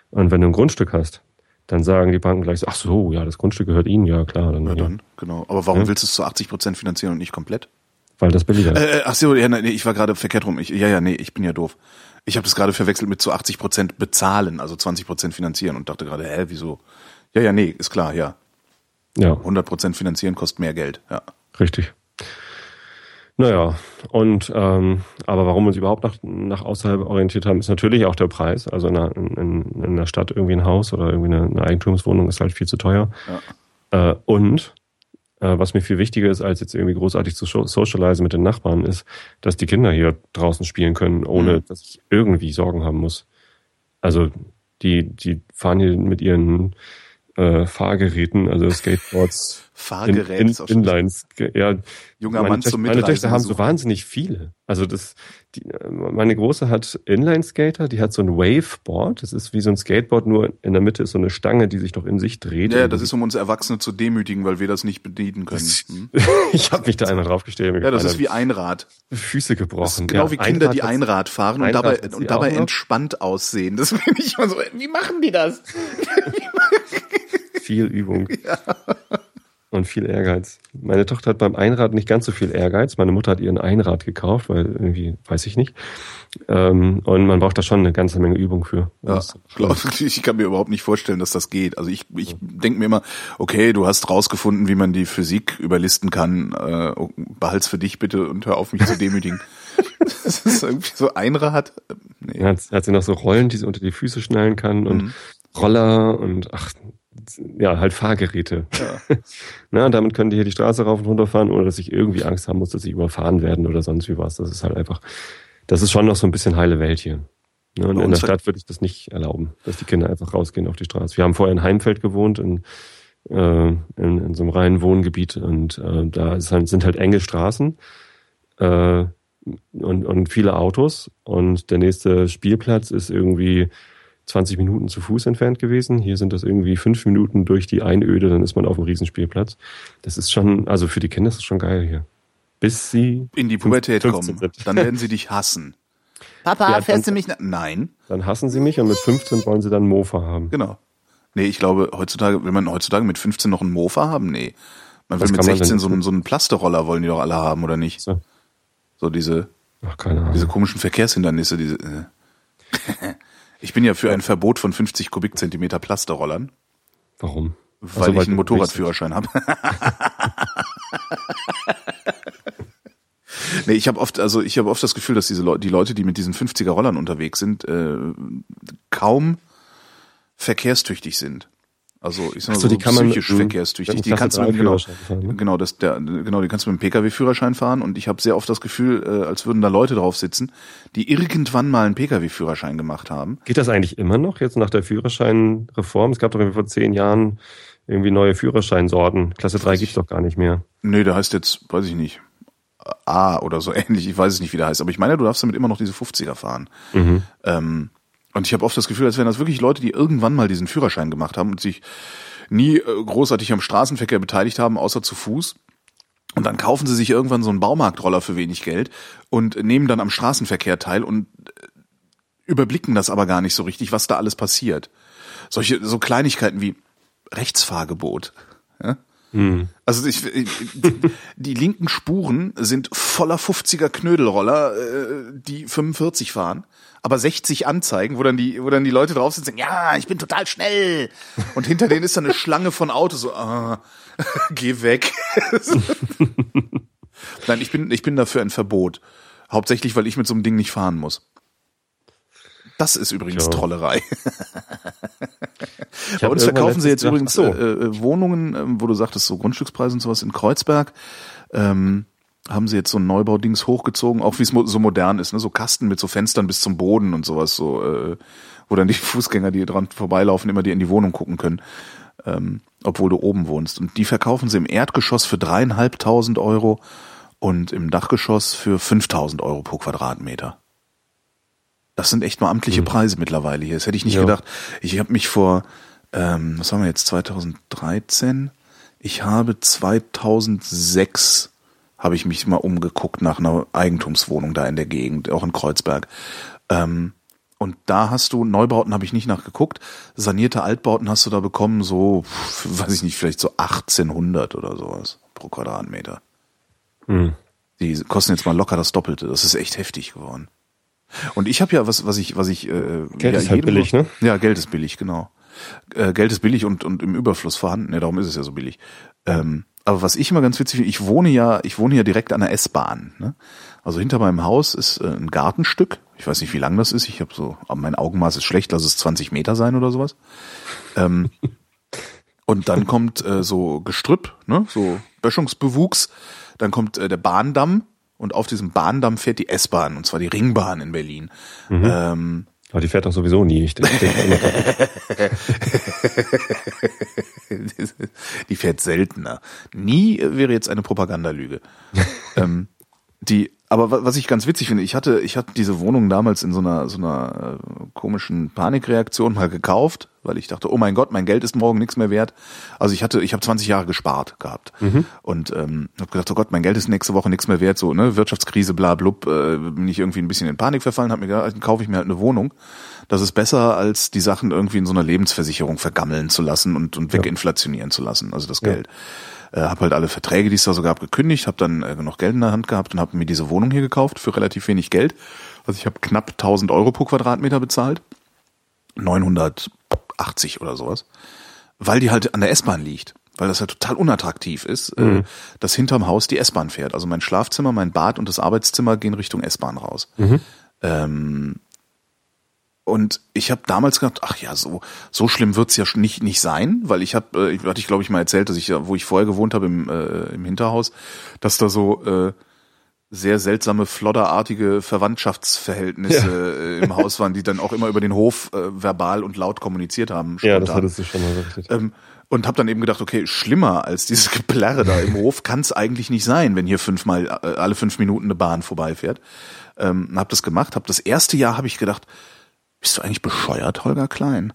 Und wenn du ein Grundstück hast, dann sagen die Banken gleich so, ach so, ja, das Grundstück gehört ihnen, ja klar. Dann, Ja, ja, dann, genau. Aber warum Ja. willst du es zu 80 Prozent finanzieren und nicht komplett? Weil das billiger ist. Äh, äh, ach so, ja, nee, ich war gerade verkehrt rum. Ich, ja, ja, nee, ich bin ja doof. Ich habe das gerade verwechselt mit zu 80 Prozent bezahlen, also 20 Prozent finanzieren und dachte gerade, hä, wieso? Ja, ja, nee, ist klar, ja. Ja, 100 Prozent finanzieren kostet mehr Geld, ja. richtig. Naja, und ähm, aber warum wir uns überhaupt nach, nach außerhalb orientiert haben, ist natürlich auch der Preis. Also in einer, in, in einer Stadt irgendwie ein Haus oder irgendwie eine, eine Eigentumswohnung ist halt viel zu teuer. Äh, und äh, was mir viel wichtiger ist, als jetzt irgendwie großartig zu socialisen mit den Nachbarn, ist, dass die Kinder hier draußen spielen können, ohne Mhm. dass ich irgendwie Sorgen haben muss. Also die, die fahren hier mit ihren äh, Fahrgeräten, also Skateboards, Fahrgerät in, ist schon Inlines. Ja, junger meine, Mann Töchter, zum meine. Töchter haben so wahnsinnig viele. Also das, die, äh, meine große hat Inline-Skater, die hat so ein Waveboard. Das ist wie so ein Skateboard, nur in der Mitte ist so eine Stange, die sich doch in sich dreht. Ja, das ist, um uns Erwachsene zu demütigen, weil wir das nicht bedienen können. Hm? (laughs) ich habe mich da einmal draufgestellt. Ja, das ist wie Einrad. Füße gebrochen. Das ist genau Ja, wie Kinder, die hat's- Einrad fahren und Einrad dabei, und die dabei auch noch? entspannt aussehen. Das (laughs) finde ich immer so, wie machen die das? viel Übung. (laughs) Und viel Ehrgeiz. Meine Tochter hat beim Einrad nicht ganz so viel Ehrgeiz. Meine Mutter hat ihr ein Einrad gekauft, weil irgendwie, weiß ich nicht. Ähm, und man braucht da schon eine ganze Menge Übung für. Ja, glaub, ich kann mir überhaupt nicht vorstellen, dass das geht. Also ich, ich denke mir immer, okay, du hast rausgefunden, wie man die Physik überlisten kann. Äh, behalt's für dich bitte und hör auf, mich zu demütigen. (laughs) (laughs) das ist irgendwie so Einrad. äh, Nee. Hat, hat sie noch so Rollen, die sie unter die Füße schnallen kann und Mhm. Roller und ach, ja, halt Fahrgeräte. Ja. (laughs) Na, damit können die hier die Straße rauf und runter fahren, ohne dass ich irgendwie Angst haben muss, dass sie überfahren werden oder sonst wie was. Das ist halt einfach, das ist schon noch so ein bisschen heile Welt hier. Ne, in der halt- Stadt würde ich das nicht erlauben, dass die Kinder einfach rausgehen auf die Straße. Wir haben vorher in Heimfeld gewohnt, in, äh, in, in so einem reinen Wohngebiet und äh, da halt, sind halt enge Straßen. Äh, und, und viele Autos und der nächste Spielplatz ist irgendwie 20 Minuten zu Fuß entfernt gewesen. Hier sind das irgendwie fünf Minuten durch die Einöde, dann ist man auf dem Riesenspielplatz. Das ist schon, also für die Kinder ist das schon geil hier. Bis sie in die Pubertät 15 kommen. sind. Dann werden sie dich hassen. Papa, Ja, fährst du dann- mich? nach- Nein, Dann hassen sie mich und mit 15 wollen sie dann einen Mofa haben. genau. Nee, ich glaube, heutzutage, will man heutzutage mit 15 noch einen Mofa haben? Nee. Man will Was mit kann man 16 denn- so einen, so einen Plasteroller wollen die doch alle haben, oder nicht? So. So diese, Ach, keine Ahnung. diese komischen Verkehrshindernisse, diese, äh. (laughs) Ich bin ja für ein Verbot von 50 Kubikzentimeter Plasterrollern, Warum? weil Also, ich einen Motorradführerschein habe. (laughs) nee, ich habe oft, also ich habe oft das Gefühl, dass diese Leute, die Leute, die mit diesen 50er Rollern unterwegs sind, äh, kaum verkehrstüchtig sind. Also ich sag mal so, so, die kann man psychisch einem- verkehrstüchtig. Die kannst du mit, genau, 3 Führerschein fahren, ne? genau, das, der, genau, die kannst du mit dem Pkw-Führerschein fahren und ich habe sehr oft das Gefühl, äh, als würden da Leute drauf sitzen, die irgendwann mal einen Pkw-Führerschein gemacht haben. Geht das eigentlich immer noch jetzt nach der Führerscheinreform? Es gab doch irgendwie vor zehn Jahren irgendwie neue Führerscheinsorten. Klasse 3 gibt's doch gar nicht mehr. Nee, der heißt jetzt, weiß ich nicht, A oder so ähnlich. Ich weiß es nicht, wie der heißt. Aber ich meine, du darfst damit immer noch diese 50er fahren. Ähm, und ich habe oft das Gefühl, als wären das wirklich Leute, die irgendwann mal diesen Führerschein gemacht haben und sich nie äh, großartig am Straßenverkehr beteiligt haben, außer zu Fuß. Und dann kaufen sie sich irgendwann so einen Baumarktroller für wenig Geld und nehmen dann am Straßenverkehr teil und äh, überblicken das aber gar nicht so richtig, was da alles passiert. Solche, so Kleinigkeiten wie Rechtsfahrgebot. Ja? Also ich, ich, die linken Spuren sind voller 50er Knödelroller, äh, die 45 fahren, aber 60 anzeigen, wo dann die, wo dann die Leute drauf sitzen, und sagen, ja, ich bin total schnell. Und hinter denen ist dann eine Schlange von Autos, so, ah, (laughs) geh weg. (laughs) Nein, ich bin, ich bin dafür ein Verbot. Hauptsächlich, weil ich mit so einem Ding nicht fahren muss. Das ist übrigens Ja. Trollerei. Bei uns verkaufen sie jetzt übrigens gedacht, ach äh, äh, Wohnungen, ähm, wo du sagtest, so Grundstückspreise und sowas in Kreuzberg. Ähm, haben sie jetzt so ein Neubaudings hochgezogen, auch wie es so modern ist, ne? so Kasten mit so Fenstern bis zum Boden und sowas, so äh, wo dann die (laughs) Fußgänger, die dran vorbeilaufen, immer dir in die Wohnung gucken können, ähm, obwohl du oben wohnst. Und die verkaufen sie im Erdgeschoss für dreieinhalbtausend Euro und im Dachgeschoss für 5000 Euro pro Quadratmeter. Das sind echt mal amtliche Preise mittlerweile hier. Das hätte ich nicht Ja. gedacht. Ich habe mich vor, ähm, was haben wir jetzt, 2013? Ich habe 2006 habe ich mich mal umgeguckt nach einer Eigentumswohnung da in der Gegend, auch in Kreuzberg. Ähm, und da hast du, Neubauten habe ich nicht nachgeguckt, sanierte Altbauten hast du da bekommen, so, weiß ich nicht, vielleicht so 1800 oder sowas pro Quadratmeter. Hm. Die kosten jetzt mal locker das Doppelte. Das ist echt heftig geworden. Und ich habe ja was, was ich, was ich. Äh, Geld ja, ist halt billig, ne? Ja, Geld ist billig, genau. Äh, Geld ist billig und und im Überfluss vorhanden. Ja, darum ist es ja so billig. Ähm, aber was ich immer ganz witzig finde, ich wohne ja, ich wohne ja direkt an der S-Bahn. Ne? Also hinter meinem Haus ist äh, ein Gartenstück. Ich weiß nicht, wie lang das ist. Ich habe so, aber mein Augenmaß ist schlecht, lass es 20 Meter sein oder sowas. Ähm, (laughs) und dann kommt äh, so Gestrüpp, ne? so Böschungsbewuchs. Dann kommt äh, der Bahndamm und auf diesem Bahndamm fährt die S-Bahn und zwar die Ringbahn in Berlin. Ähm, Aber die fährt doch sowieso nie. Ich denke, (laughs) die fährt seltener. Nie wäre jetzt eine Propagandalüge. ähm, die, aber wa- was ich ganz witzig finde, ich hatte, ich hatte diese Wohnung damals in so einer, so einer äh, komischen Panikreaktion mal gekauft, weil ich dachte, oh mein Gott, mein Geld ist morgen nichts mehr wert. Also ich hatte, ich habe 20 Jahre gespart gehabt und ähm, habe gedacht, oh Gott, mein Geld ist nächste Woche nichts mehr wert, so ne Wirtschaftskrise, bla blub, äh, bin ich irgendwie ein bisschen in Panik verfallen, habe mir gedacht, dann kaufe ich mir halt eine Wohnung. Das ist besser, als die Sachen irgendwie in so einer Lebensversicherung vergammeln zu lassen und, und weginflationieren zu lassen, also das Geld. Äh, habe halt alle Verträge, die es da so gab, gekündigt, habe dann äh, noch Geld in der Hand gehabt und habe mir diese Wohnung hier gekauft für relativ wenig Geld. Also ich habe knapp 1000 Euro pro Quadratmeter bezahlt. 980 oder sowas. Weil die halt an der S-Bahn liegt. Weil das halt total unattraktiv ist, äh, dass hinterm Haus die S-Bahn fährt. Also mein Schlafzimmer, mein Bad und das Arbeitszimmer gehen Richtung S-Bahn raus. Ähm, und ich habe damals gedacht, ach ja, so so schlimm wird's ja nicht nicht sein, weil ich habe, äh, hatte ich glaube ich mal erzählt, dass ich ja, wo ich vorher gewohnt habe im äh, im Hinterhaus, dass da so äh, sehr seltsame flodderartige Verwandtschaftsverhältnisse äh, im Haus waren, die dann auch immer über den Hof äh, verbal und laut kommuniziert haben. ja, das spontan. hattest du schon mal berichtet. Ähm, und habe dann eben gedacht, okay, schlimmer als dieses Geplärre da im Hof kann es eigentlich nicht sein, wenn hier fünfmal äh, alle fünf Minuten eine Bahn vorbeifährt. Ähm, habe das gemacht, habe das erste Jahr habe ich gedacht, bist du eigentlich bescheuert, Holger Klein?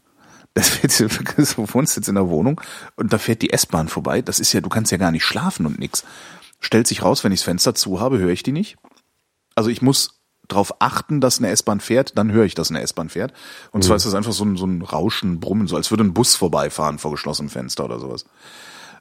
Das (laughs) wird, du wohnst jetzt in der Wohnung und da fährt die S-Bahn vorbei. Das ist ja, du kannst ja gar nicht schlafen und nix. stellt sich raus, wenn ich das Fenster zu habe, höre ich die nicht. Also ich muss darauf achten, dass eine S-Bahn fährt, dann höre ich, dass eine S-Bahn fährt. Und mhm. zwar ist das einfach so ein, so ein Rauschen, Brummen, so als würde ein Bus vorbeifahren vor geschlossenem Fenster oder sowas.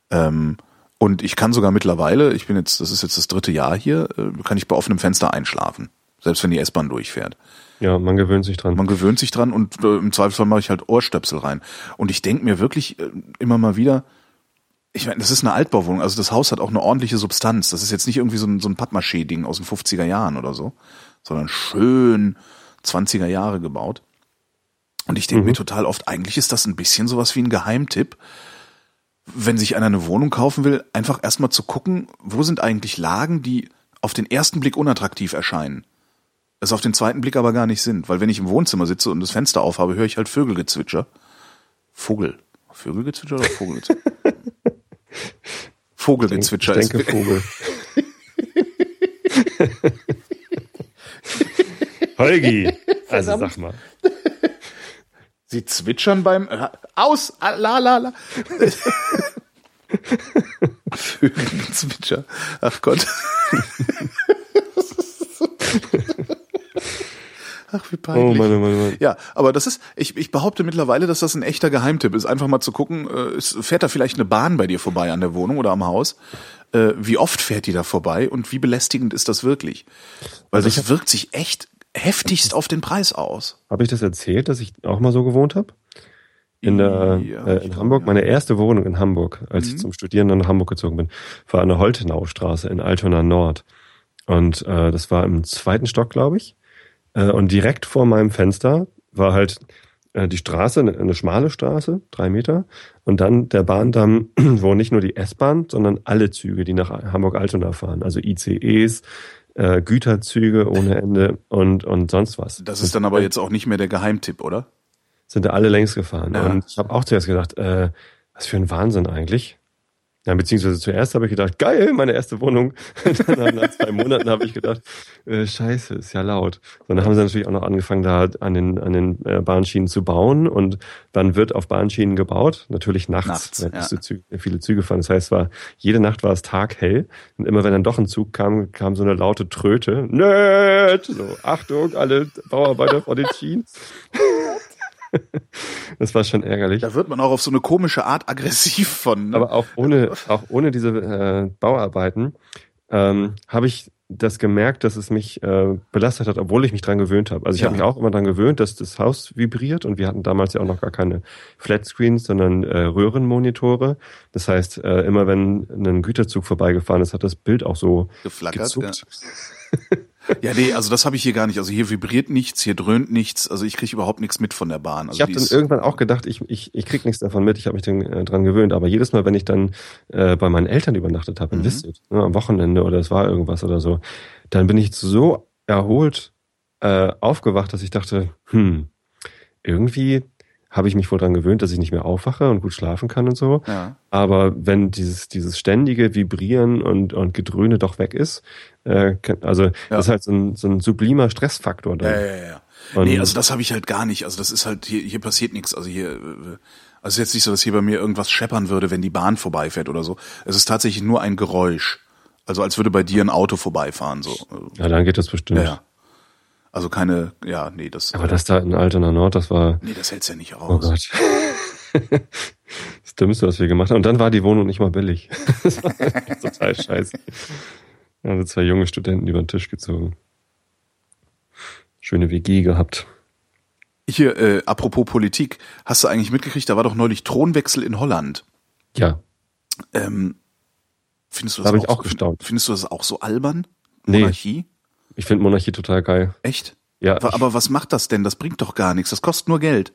Ähm, und ich kann sogar mittlerweile, ich bin jetzt, das ist jetzt das dritte Jahr hier, äh, kann ich bei offenem Fenster einschlafen. Selbst wenn die S-Bahn durchfährt. Ja, man gewöhnt sich dran. Man gewöhnt sich dran und äh, im Zweifelsfall mache ich halt Ohrstöpsel rein. Und ich denke mir wirklich äh, immer mal wieder, ich meine, das ist eine Altbauwohnung, also das Haus hat auch eine ordentliche Substanz. Das ist jetzt nicht irgendwie so ein, so ein Pappmaché-Ding aus den 50er Jahren oder so, sondern schön 20er Jahre gebaut. Und ich denke mhm. mir total oft, eigentlich ist das ein bisschen sowas wie ein Geheimtipp, wenn sich einer eine Wohnung kaufen will, einfach erstmal zu gucken, wo sind eigentlich Lagen, die auf den ersten Blick unattraktiv erscheinen. Es auf den zweiten Blick aber gar nicht sind, weil wenn ich im Wohnzimmer sitze und das Fenster aufhabe, höre ich halt Vögelgezwitscher. Vogel. Vögelgezwitscher oder Vogelgezwitscher? (laughs) Vogelgezwitscher. Ich denke, Vogel. (laughs) Holgi, also sag mal. Sie zwitschern beim aus ah, la la la. (laughs) Vögelgezwitscher. Ach Gott. Ach, wie peinlich. Oh Mann, oh Mann, oh Mann. Ja, aber das ist, ich, ich behaupte mittlerweile, dass das ein echter Geheimtipp ist. Einfach mal zu gucken, äh, es fährt da vielleicht eine Bahn bei dir vorbei an der Wohnung oder am Haus. Äh, wie oft fährt die da vorbei und wie belästigend ist das wirklich? Weil also das wirkt sich echt heftigst auf den Preis aus. Habe ich das erzählt, dass ich auch mal so gewohnt habe? In, der, ja, äh, in Hamburg, meine erste Wohnung in Hamburg, als mhm. ich zum Studieren nach Hamburg gezogen bin, war an der Holtenaustraße in Altona Nord. Und äh, das war im zweiten Stock, glaube ich. Äh, und direkt vor meinem Fenster war halt äh, die Straße, eine, eine schmale Straße, drei Meter. Und dann der Bahndamm, (clears throat) wo nicht nur die S-Bahn, sondern alle Züge, die nach Hamburg-Altona fahren, also ICEs, äh, Güterzüge ohne Ende und, und sonst was. Das ist dann aber jetzt auch nicht mehr der Geheimtipp, oder? Sind da alle längs gefahren. Ja. Und ich habe auch zuerst gedacht, äh, was für ein Wahnsinn eigentlich. Ja, beziehungsweise zuerst habe ich gedacht, geil, meine erste Wohnung. (laughs) dann nach zwei Monaten habe ich gedacht, äh, scheiße, ist ja laut. Und dann haben sie natürlich auch noch angefangen, da an den, an den äh, Bahnschienen zu bauen. Und dann wird auf Bahnschienen gebaut, natürlich nachts, nachts wenn ja. Züge, viele Züge fahren. Das heißt, es war, jede Nacht war es taghell. Und immer wenn dann doch ein Zug kam, kam so eine laute Tröte. Nerd! So, Achtung, alle Bauarbeiter vor den Schienen. (laughs) (laughs) das war schon ärgerlich. Da wird man auch auf so eine komische Art aggressiv von. Ne? Aber auch ohne, auch ohne diese äh, Bauarbeiten ähm, habe ich das gemerkt, dass es mich äh, belastet hat, obwohl ich mich dran gewöhnt habe. Also ich ja. habe mich auch immer dran gewöhnt, dass das Haus vibriert und wir hatten damals ja auch noch gar keine Flatscreens, sondern äh, Röhrenmonitore. Das heißt, äh, immer wenn ein Güterzug vorbeigefahren ist, hat das Bild auch so Geflackert, gezuckt. Ja. (laughs) Ja, nee, also das habe ich hier gar nicht. Also hier vibriert nichts, hier dröhnt nichts. Also ich kriege überhaupt nichts mit von der Bahn. Also ich habe dann irgendwann auch gedacht, ich, ich, ich krieg nichts davon mit. Ich habe mich dann äh, dran gewöhnt. Aber jedes Mal, wenn ich dann äh, bei meinen Eltern übernachtet habe, mhm. Wisset, ne, am Wochenende oder es war irgendwas oder so, dann bin ich so erholt äh, aufgewacht, dass ich dachte, hm, irgendwie habe ich mich wohl dran gewöhnt, dass ich nicht mehr aufwache und gut schlafen kann und so. Ja. Aber wenn dieses, dieses ständige Vibrieren und, und Gedröhne doch weg ist, äh, also ja. das ist halt so ein, so ein sublimer Stressfaktor da. Ja, ja, ja. Und nee, also das habe ich halt gar nicht. Also das ist halt, hier, hier passiert nichts. Also hier, also jetzt nicht so, dass hier bei mir irgendwas scheppern würde, wenn die Bahn vorbeifährt oder so. Es ist tatsächlich nur ein Geräusch. Also als würde bei dir ein Auto vorbeifahren. so. Ja, dann geht das bestimmt. Ja, ja. Also keine, ja, nee, das. Aber das da in Altona Nord, das war. Nee, das hält's ja nicht aus. Oh Gott. (laughs) das Dümmste, was wir gemacht haben. Und dann war die Wohnung nicht mal billig. (laughs) das war total scheiße. Also zwei junge Studenten über den Tisch gezogen. Schöne WG gehabt. Hier, äh, apropos Politik, hast du eigentlich mitgekriegt, da war doch neulich Thronwechsel in Holland. Ja. Ähm, findest du das da auch, ich auch gestaunt. Findest du das auch so albern? Monarchie? Nee. Ich finde Monarchie total geil. Echt? Ja. Aber, aber, was macht das denn? Das bringt doch gar nichts. Das kostet nur Geld.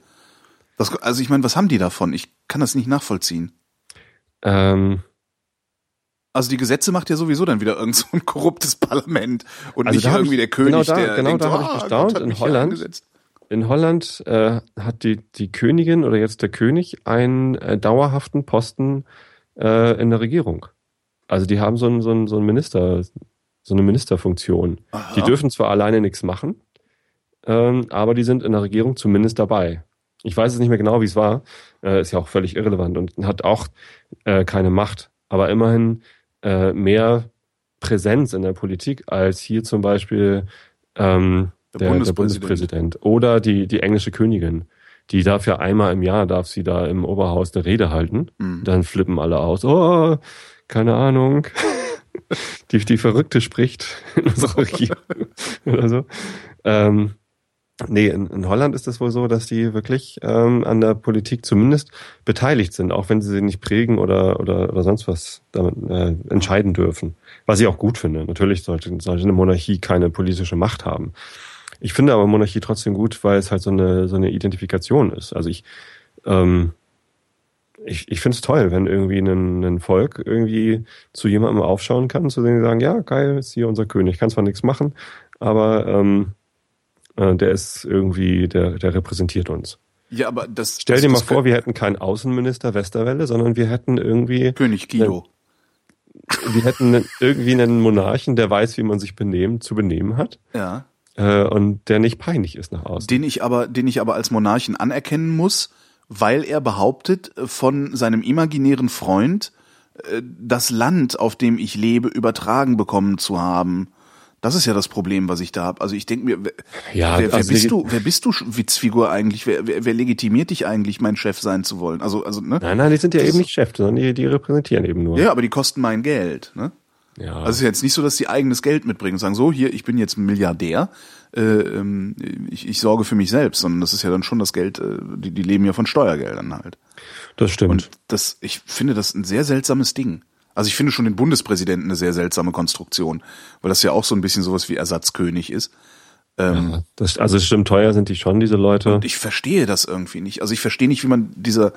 Das, also ich meine, was haben die davon? Ich kann das nicht nachvollziehen. Ähm. Also die Gesetze macht ja sowieso dann wieder irgend so ein korruptes Parlament und also nicht irgendwie ich, der König, genau da, der genau denkt, da habe ich ah, gestaunt. In Holland, in Holland äh, hat die, die Königin oder jetzt der König einen äh, dauerhaften Posten äh, in der Regierung. Also die haben so einen, so einen, so einen Minister, so eine Ministerfunktion. Aha. Die dürfen zwar alleine nichts machen, ähm, aber die sind in der Regierung zumindest dabei. Ich weiß es nicht mehr genau, wie es war. Äh, ist ja auch völlig irrelevant und hat auch äh, keine Macht. Aber immerhin äh, mehr Präsenz in der Politik als hier zum Beispiel ähm, der, der, Bundespräsident. der Bundespräsident oder die, die englische Königin. Die darf ja einmal im Jahr, darf sie da im Oberhaus eine Rede halten. Mhm. Dann flippen alle aus. Oh, keine Ahnung. (laughs) (laughs) die, die Verrückte spricht in unserer Regierung oder so. Ähm, Nee, in, in Holland ist es wohl so, dass die wirklich ähm, an der Politik zumindest beteiligt sind, auch wenn sie sie nicht prägen oder, oder, oder sonst was damit äh, entscheiden dürfen. Was ich auch gut finde. Natürlich sollte, sollte eine Monarchie keine politische Macht haben. Ich finde aber Monarchie trotzdem gut, weil es halt so eine, so eine Identifikation ist. Also ich, ähm, ich, ich finde es toll, wenn irgendwie ein, ein Volk irgendwie zu jemandem aufschauen kann, zu denen sagen, ja, geil, ist hier unser König, kann zwar nichts machen, aber ähm, äh, der ist irgendwie, der, der repräsentiert uns. Ja, aber das. Stell das, dir mal vor, wir hätten keinen Außenminister Westerwelle, sondern wir hätten irgendwie. König Guido. Einen, wir hätten irgendwie einen Monarchen, der weiß, wie man sich benehmen, zu benehmen hat. Ja. Äh, und der nicht peinlich ist nach außen. Den ich aber, den ich aber als Monarchen anerkennen muss, weil er behauptet, von seinem imaginären Freund äh, das Land, auf dem ich lebe, übertragen bekommen zu haben. Das ist ja das Problem, was ich da habe. Also ich denke mir, wer, ja, wer, wer also bist du, wer bist du Witzfigur eigentlich? Wer, wer, wer legitimiert dich eigentlich, mein Chef sein zu wollen? Also, also, ne? Nein, nein, die sind ja das eben nicht Chef, sondern die, die repräsentieren eben nur. Ja, aber die kosten mein Geld, ne? Ja. Also es ist jetzt nicht so, dass sie eigenes Geld mitbringen und sagen, so, hier, ich bin jetzt Milliardär, äh, ähm, ich, ich sorge für mich selbst, sondern das ist ja dann schon das Geld, äh, die, die leben ja von Steuergeldern halt. Das stimmt. Und das, ich finde das ein sehr seltsames Ding. Also ich finde schon den Bundespräsidenten eine sehr seltsame Konstruktion, weil das ja auch so ein bisschen sowas wie Ersatzkönig ist. Ähm, ja, das, also stimmt, teuer sind die schon, diese Leute. Und ich verstehe das irgendwie nicht. Also ich verstehe nicht, wie man dieser,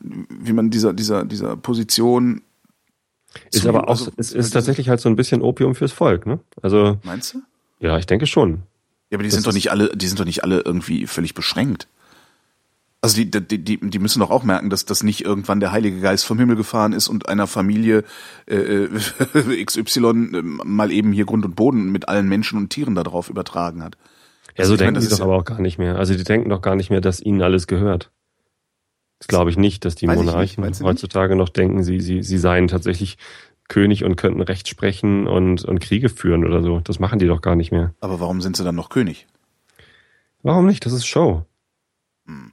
wie man dieser, dieser, dieser Position ist aber auch, also, es ist tatsächlich halt so ein bisschen Opium fürs Volk, ne? Also. Meinst du? Ja, ich denke schon. Ja, aber die das sind doch nicht alle, die sind doch nicht alle irgendwie völlig beschränkt. Also die, die, die, die müssen doch auch merken, dass das nicht irgendwann der Heilige Geist vom Himmel gefahren ist und einer Familie äh, äh (laughs) XY äh, mal eben hier Grund und Boden mit allen Menschen und Tieren darauf übertragen hat. Ja, so also denken meine, die doch ja aber auch gar nicht mehr. Also die denken doch gar nicht mehr, dass ihnen alles gehört. Das glaube ich nicht, dass die Monarchen heutzutage noch denken, sie, sie, sie seien tatsächlich König und könnten Recht sprechen und, und Kriege führen oder so. Das machen die doch gar nicht mehr. Aber warum sind sie dann noch König? Warum nicht? Das ist Show. Hm.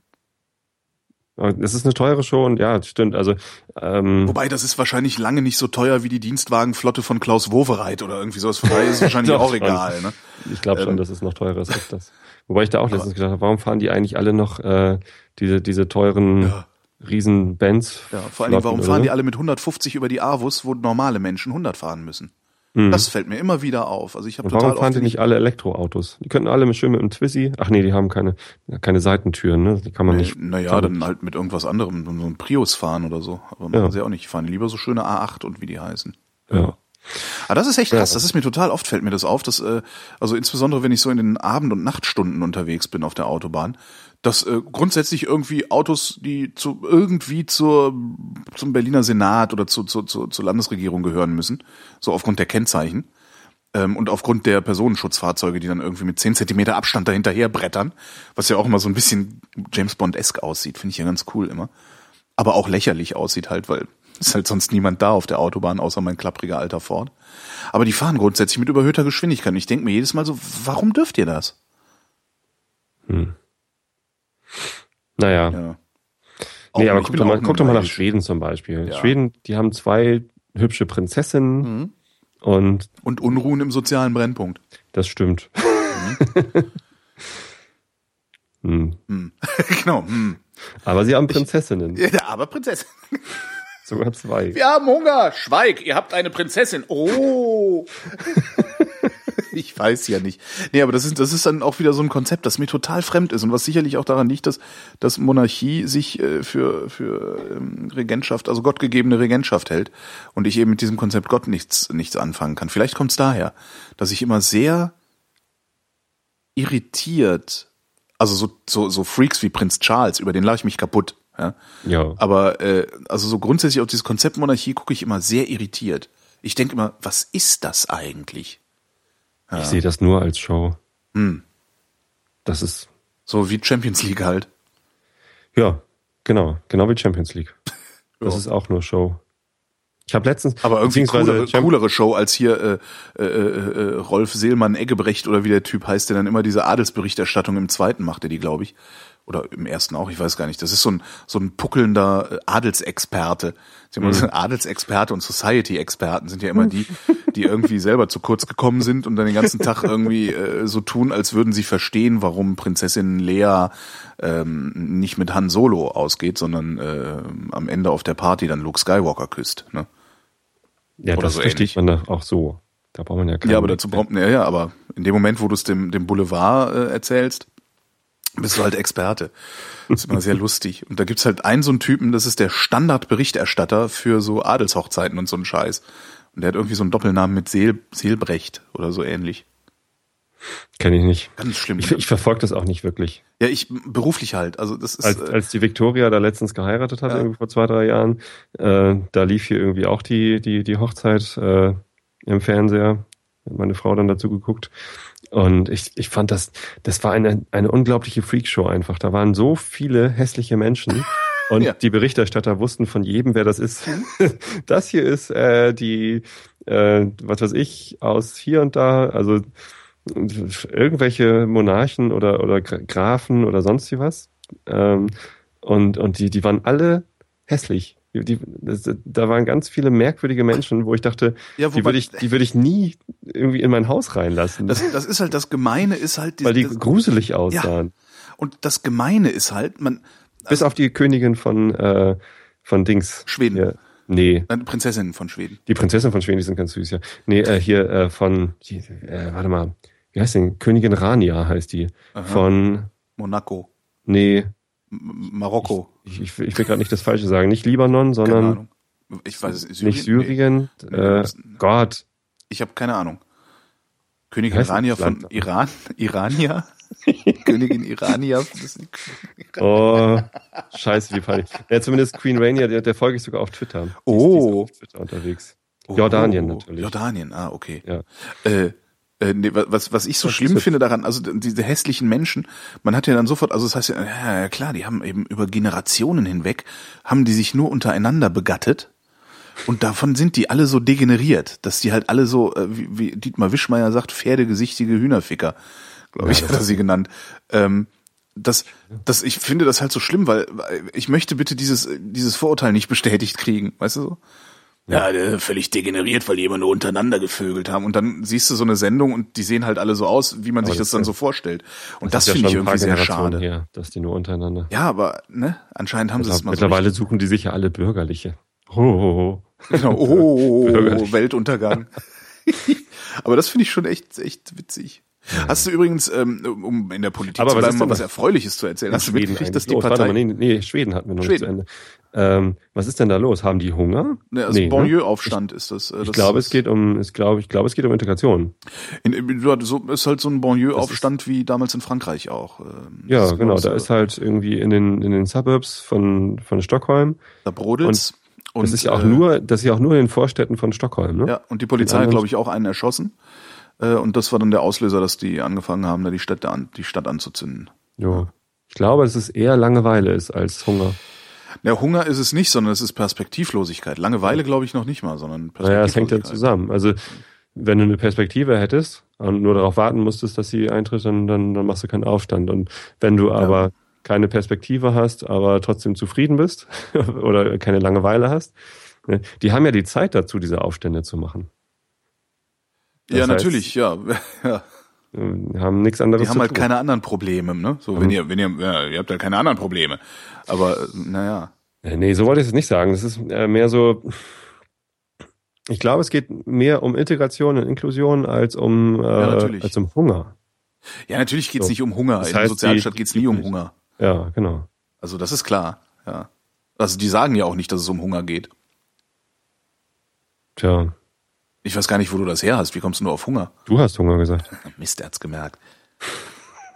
Es ist eine teure Show und ja, stimmt. Also ähm, wobei das ist wahrscheinlich lange nicht so teuer wie die Dienstwagenflotte von Klaus Wowereit oder irgendwie sowas. Von daher ist es (laughs) wahrscheinlich auch egal. Ne? Ich glaube schon, ähm, dass es noch teurer ist als das. Wobei ich da auch letztens gedacht habe, warum fahren die eigentlich alle noch äh, diese diese teuren ja. Riesen Bands? Ja, vor allem, warum fahren die alle mit 150 über die Avus, wo normale Menschen 100 fahren müssen? Mhm. Das fällt mir immer wieder auf. Also ich habe total Warum fahren die nicht alle Elektroautos? Die könnten alle schön mit einem Twizy. Ach nee, die haben keine keine Seitentüren, ne? Die kann man nee, nicht. Naja, dann halt mit irgendwas anderem, so ein Prius fahren oder so. Aber machen ja. sie auch nicht. Die fahren lieber so schöne A8 und wie die heißen. Ja. Aber das ist echt krass. Das ist mir total oft fällt mir das auf, dass äh, also insbesondere wenn ich so in den Abend- und Nachtstunden unterwegs bin auf der Autobahn, dass äh, grundsätzlich irgendwie Autos, die zu irgendwie zur zum Berliner Senat oder zu, zu, zu, zur Landesregierung gehören müssen, so aufgrund der Kennzeichen ähm, und aufgrund der Personenschutzfahrzeuge, die dann irgendwie mit zehn Zentimeter Abstand dahinterher brettern, was ja auch immer so ein bisschen James Bond-esk aussieht, finde ich ja ganz cool immer. Aber auch lächerlich aussieht halt, weil ist halt sonst niemand da auf der Autobahn, außer mein klappriger alter Ford. Aber die fahren grundsätzlich mit überhöhter Geschwindigkeit. Und ich denke mir jedes Mal so, warum dürft ihr das? Hm. Naja. Ja. Nee, aber guck doch, mal, guck doch mal nach Schweden zum Beispiel. Ja. Schweden, die haben zwei hübsche Prinzessinnen mhm. und. Und Unruhen im sozialen Brennpunkt. Das stimmt. (laughs) Mhm. hm. (laughs) genau. Hm. Aber sie haben Prinzessinnen. Ich, ja, aber Prinzessinnen. Sogar zwei. Wir haben Hunger. Schweig, ihr habt eine Prinzessin. Oh. (laughs) ich weiß ja nicht. Nee, aber das ist, das ist dann auch wieder so ein Konzept, das mir total fremd ist und was sicherlich auch daran liegt, dass, dass Monarchie sich äh, für, für ähm, Regentschaft, also gottgegebene Regentschaft hält und ich eben mit diesem Konzept Gott nichts, nichts anfangen kann. Vielleicht kommt es daher, dass ich immer sehr irritiert, also so, so, so Freaks wie Prinz Charles, über den lache ich mich kaputt. Ja. ja. Aber äh, also so grundsätzlich auf dieses Konzept Monarchie gucke ich immer sehr irritiert. Ich denke immer, was ist das eigentlich? Ja. Ich sehe das nur als Show. Hm. Das ist. So wie Champions League halt. Ja, genau. Genau wie Champions League. (laughs) Das ja. ist auch nur Show. Ich habe letztens, Aber irgendwie coolere, coolere Show als hier äh, äh, äh, Rolf Seelmann Eggebrecht oder wie der Typ heißt, der dann immer diese Adelsberichterstattung im zweiten macht, der die, glaube ich. Oder im ersten auch, ich weiß gar nicht. Das ist so ein, so ein puckelnder äh, Adelsexperte. Mhm. Adelsexperte und Society-Experten sind ja immer die, die irgendwie selber zu kurz gekommen sind und dann den ganzen Tag irgendwie äh, so tun, als würden sie verstehen, warum Prinzessin Lea ähm, nicht mit Han Solo ausgeht, sondern äh, am Ende auf der Party dann Luke Skywalker küsst. Ne? ja, oder das so versteht man da auch so. Da braucht man ja keine. Ja, aber dazu braucht ja, ja, aber in dem Moment, wo du es dem, dem Boulevard äh, erzählst, bist du halt Experte. Das ist immer sehr lustig. Und da gibt's halt einen so einen Typen, das ist der Standardberichterstatter für so Adelshochzeiten und so einen Scheiß. Und der hat irgendwie so einen Doppelnamen mit Seel, Seelbrecht oder so ähnlich. Kenne ich nicht. Ganz schlimm. Ich, ich verfolge das auch nicht wirklich. ja, ich beruflich halt. Also das ist Als, äh, als die Victoria da letztens geheiratet hat, Ja. irgendwie vor zwei, drei Jahren, äh, da lief hier irgendwie auch die, die, die Hochzeit äh, im Fernseher. Hat meine Frau dann dazu geguckt. Und ich, ich fand das, das war eine, eine unglaubliche Freakshow einfach. Da waren so viele hässliche Menschen. (laughs) Und Ja. die Berichterstatter wussten von jedem, wer das ist. (laughs) das hier ist äh, die, äh, was weiß ich, aus hier und da, also irgendwelche Monarchen oder, oder Gra- Grafen oder sonst wie was. Ähm, und, und die, die waren alle hässlich. Die, die, das, da waren ganz viele merkwürdige Menschen, wo ich dachte, Ja, die wobei- würde ich, die würde ich nie irgendwie in mein Haus reinlassen, das, das ist halt das Gemeine ist halt weil die das, gruselig aussahen. und das Gemeine ist halt, man Bis auf die Königin von, äh, von Dings. Schweden. Ja, nee, äh, Prinzessinnen von Schweden. die Prinzessin von Schweden, die sind ganz süß, ja. Nee, äh, hier äh, von, die, äh, warte mal, wie heißt denn? Königin Rania heißt die. Aha. Von, Monaco, nee, M Marokko, ich, ich, will- gerade nicht das Falsche sagen. Nicht Libanon, keine sondern Ahnung. Ich weiß es, nicht Syrien. Nee. Äh. Gott. Ich habe keine Ahnung. Königin Heißt Irania von? Iran? (laughs) Irania? (laughs) Königin Irania? Oh, scheiße, wie peinlich. Ja, zumindest Queen Rania, der, der folge ich sogar auf Twitter. Die ist- die ist Oh. auf Twitter unterwegs. Jordanien natürlich. Jordanien, ah, okay. Ja. Äh, äh, nee, wa- was, was ich so Was schlimm finde daran, also diese hässlichen Menschen, man hat ja dann sofort, also das heißt ja, ja, klar, die haben eben über Generationen hinweg, haben die sich nur untereinander begattet und davon sind die alle so degeneriert, dass die halt alle so, äh, wie, wie Dietmar Wischmeier sagt, pferdegesichtige Hühnerficker, glaube ich, Ja, hat er sie genannt. Ähm, das, das, ich finde das halt so schlimm, weil weil ich möchte bitte dieses, dieses Vorurteil nicht bestätigt kriegen, weißt du so? Ja, völlig degeneriert, weil die immer nur untereinander gevögelt haben. Und dann siehst du so eine Sendung und die sehen halt alle so aus, wie man Aber sich das, das dann so vorstellt. Und Das das, ist ja finde ich irgendwie sehr schade. Her, dass die nur untereinander. Ja, aber ne, anscheinend haben sie es mal Mittlerweile suchen die sich ja alle bürgerliche. (laughs) Oh, oh, oh. so. Genau. Oh, Bürgerlich. Weltuntergang. (laughs) aber das finde ich schon echt, echt witzig. Hast du übrigens, ähm, um in der Politik Aber zu was bleiben, was da- Erfreuliches zu erzählen? Hast du Schweden mitgekriegt, dass die? Warte Partei, mal, nee, nee, Schweden hatten wir noch nicht zu Schweden. Ende. Ähm, was ist denn da los? Haben die Hunger? ne, also Nee, ne? Banlieue-Aufstand ist das. äh, Ich das glaube, es geht um, ich glaube, ich glaube, es geht um Integration. In, in, ja, so, ist halt so ein Banlieue-Aufstand wie damals in Frankreich auch. ähm, Ja, genau. Da ist halt irgendwie in den, in den Suburbs von, von Stockholm. da brodelt's. Und, das ist ja auch äh, nur, das ist ja auch nur in den Vorstädten von Stockholm, ne? Ja, und die Polizei hat, glaube ich, auch einen erschossen. Äh, und das war dann der Auslöser, dass die angefangen haben, da die Stadt, an, die Stadt anzuzünden. Jo. Ich glaube, dass es eher Langeweile ist als Hunger. Ja, Hunger ist es nicht, sondern es ist Perspektivlosigkeit. Langeweile glaube ich noch nicht mal, sondern Naja, es hängt ja Perspektivlosigkeit. zusammen. Also, wenn du eine Perspektive hättest und nur darauf warten musstest, dass sie eintritt, dann, dann, dann machst du keinen Aufstand. Und wenn du aber keine Perspektive hast, aber trotzdem zufrieden bist (laughs) oder keine Langeweile hast, ne, die haben ja die Zeit dazu, diese Aufstände zu machen. Ja, Das heißt- natürlich, ja. (laughs) ja. Äh, Haben nichts anderes Die haben halt tun. keine anderen Probleme, ne? So, wenn Mhm. ihr, wenn ihr, ja, ihr habt halt keine anderen Probleme. Aber, äh, naja. Äh, Nee, so wollte ich es nicht sagen. Das ist äh, mehr so, ich glaube, es geht mehr um Integration und Inklusion als um, äh, als um Hunger. Ja, natürlich geht's So. nicht um Hunger. Das In der heißt, Sozialstaat die- geht's nie um Hunger. Ja, genau. Also, das ist klar, ja. Also, die sagen ja auch nicht, dass es um Hunger geht. Tja, Ich weiß gar nicht, wo du das her hast. Wie kommst du nur auf Hunger? du hast Hunger gesagt. (laughs) Mist, er hat's gemerkt.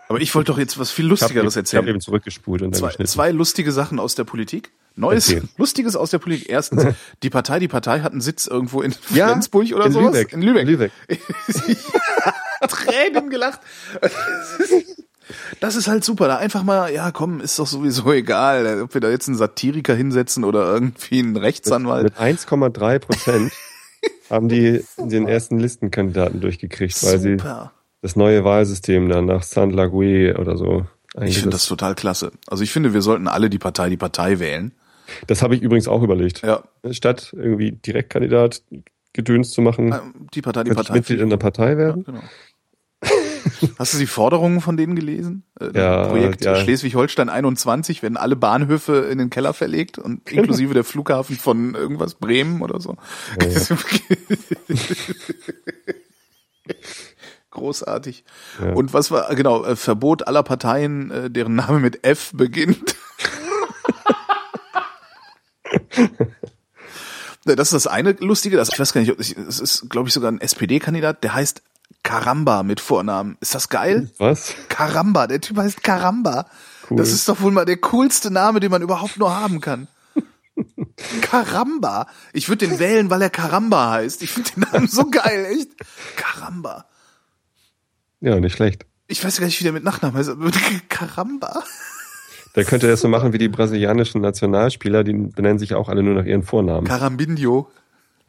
Aber ich wollte doch jetzt was viel Ich habe Lustigeres hab erzählen. eben zurückgespult und Zwei, zwei lustige Sachen aus der Politik. Neues, Erzähl. Lustiges aus der Politik. Erstens, (laughs) die Partei, die Partei hat einen Sitz irgendwo in Ja, Flensburg oder in sowas. Lübeck. In Lübeck. Lübeck. (laughs) Tränen gelacht. Das ist halt super. Da einfach mal, ja komm, ist doch sowieso egal, ob wir da jetzt einen Satiriker hinsetzen oder irgendwie einen Rechtsanwalt. Mit 1,3 Prozent haben die (laughs) den ersten Listenkandidaten durchgekriegt, weil sie Super. das neue Wahlsystem dann nach Saint-Lagué oder so Ich finde das total klasse. Also ich finde, wir sollten alle die Partei die Partei wählen. Das habe ich übrigens auch überlegt. Ja, Statt irgendwie Direktkandidat Gedöns zu machen, ähm, die Partei die Partei. Mitglied in der Partei werden. Genau. (laughs) (laughs) Hast du die Forderungen von denen gelesen? Äh, Ja, Projekt ja. Schleswig-Holstein 21 werden alle Bahnhöfe in den Keller verlegt und (laughs) inklusive der Flughafen von irgendwas Bremen oder so. (laughs) Großartig. Ja. Und was war, genau, äh, Verbot aller Parteien, äh, deren Name mit F beginnt. Das ist das eine Lustige, das, ich weiß gar nicht, es ist, glaube ich, sogar ein SPD-Kandidat, der heißt Karamba mit Vornamen. Ist das geil? Was? Karamba, der Typ heißt Karamba. Cool. Das ist doch wohl mal der coolste Name, den man überhaupt nur haben kann. (laughs) Karamba. Ich würde den wählen, weil er Karamba heißt. Ich finde den Namen so geil, echt. Karamba. Ja, nicht schlecht. Ich weiß gar nicht, wie der mit Nachnamen heißt. aber (laughs) Karamba. Der könnte das so machen wie die brasilianischen Nationalspieler, die benennen sich auch alle nur nach ihren Vornamen. Carambinho.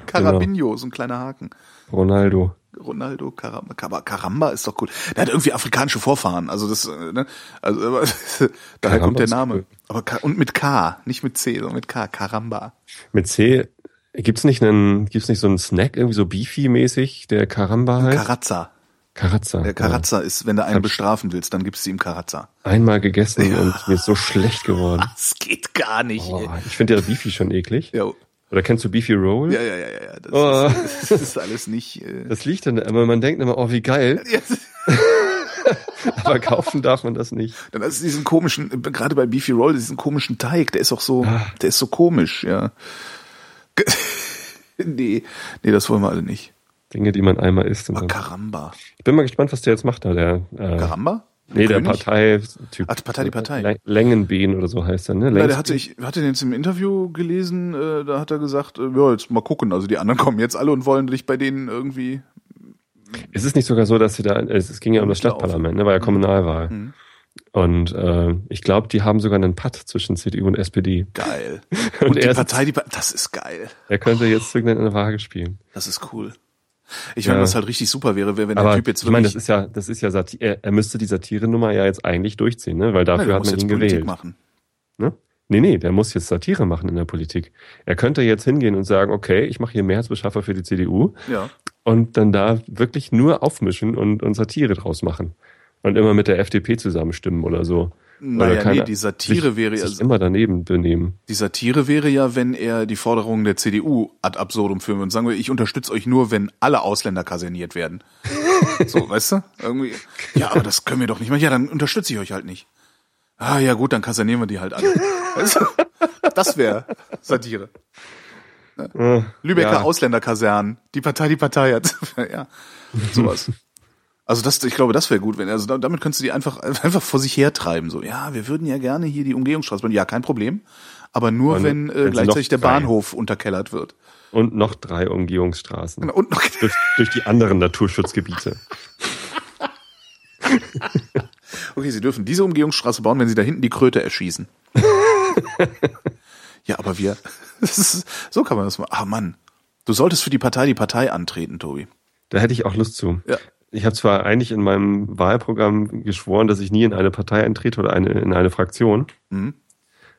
Carambinho, so ein kleiner Haken. Ronaldo. Ronaldo Caramba, aber Caramba ist doch cool. Der hat irgendwie afrikanische Vorfahren, also das, äh, ne, also (laughs) daher kommt der Name. cool. Aber Ka- und mit K, nicht mit C, sondern mit K, Caramba. Mit C gibt's nicht einen, gibt's nicht so einen Snack irgendwie so Beefy-mäßig, der Karamba heißt? Karazza. Karazza. Der Karazza ist, wenn du einen bestrafen willst, dann gibst du ihm Karazza. Ja. Einmal gegessen und mir ist so schlecht geworden. (laughs) Das geht gar nicht. Oh, ich finde ja Beefy schon eklig. Ja, Oder kennst du Beefy Roll? ja, ja, ja, ja. Das, Oh. ist, das ist alles nicht. Äh, (laughs) Das liegt dann, aber man denkt immer, oh, wie geil. (laughs) Aber kaufen darf man das nicht. dann ist diesen komischen, äh, gerade bei Beefy Roll, diesen komischen Teig, der ist auch so, der ist so komisch, ja. (laughs) nee, nee, das wollen wir alle nicht. Dinge, die man einmal isst. Und dann. Karamba. Ich bin mal gespannt, was der jetzt macht da, der. Äh, Karamba? Nee, der? Parteityp. Ach, Partei, die Partei. Lä- Längenbehn oder so heißt er, ne? Ja, der hatte ich hatte den jetzt im Interview gelesen, äh, da hat er gesagt, äh, ja, jetzt mal gucken, also die anderen (laughs) kommen jetzt alle und wollen dich bei denen irgendwie Es ist nicht sogar so, dass sie da, es, ging ja um das. Stadtparlament, ne, war ja Kommunalwahl. Mhm. Und äh, ich glaube, die haben sogar einen Patt zwischen CDU und SPD. geil. (laughs) Und, Und die Partei, die das ist geil. er könnte jetzt irgendeine Waage spielen. Das ist cool. Ich meine, Ja. was halt richtig super wäre, wäre, wenn der Aber Typ jetzt ich meine, wirklich das ist ja, das ist ja Sati er, er müsste die Satire-Nummer ja jetzt eigentlich durchziehen, ne? Weil dafür der hat man jetzt ihn Politik gewählt. machen. Ne? Nee, nee, der muss jetzt Satire machen in der Politik. Er könnte jetzt hingehen und sagen, okay, ich mache hier Mehrheitsbeschaffer für die CDU Ja. und dann da wirklich nur aufmischen und, und Satire draus machen. Und immer mit der FDP zusammenstimmen oder so. Naja, keine- nee, die Satire wäre ja, immer daneben benehmen. die Satire wäre ja, wenn er die Forderungen der CDU ad absurdum führen würde und sagen würde, ich unterstütze euch nur, wenn alle Ausländer kaserniert werden. (laughs) so, weißt du? Irgendwie, ja, aber das können wir doch nicht machen. Ja, dann unterstütze ich euch halt nicht. Ah, ja gut, dann kasernieren wir die halt alle. (laughs) Weißt du? Das wäre Satire. Äh, Lübecker ja. Ausländerkasernen. Die Partei, die Partei hat. (laughs) ja, sowas. Also das, ich glaube, das wäre gut, wenn also da- damit könntest du die einfach (laughs) einfach vor sich hertreiben. So, ja, wir würden ja gerne hier die Umgehungsstraße bauen. Ja, kein Problem. Aber nur, Und wenn, äh, gleichzeitig der Bahnhof unterkellert wird. Und noch drei Umgehungsstraßen. Genau, Und noch, (laughs) Durch, durch die anderen Naturschutzgebiete. (laughs) okay, sie dürfen diese Umgehungsstraße bauen, wenn sie da hinten die Kröte erschießen. ja, aber wir, das ist, so kann man das machen. Ah, Mann. Du solltest für die Partei die Partei antreten, Tobi. Da hätte ich auch Lust zu. Ja. Ich habe zwar eigentlich in meinem Wahlprogramm geschworen, dass ich nie in eine Partei eintrete oder eine, in eine Fraktion, Mhm.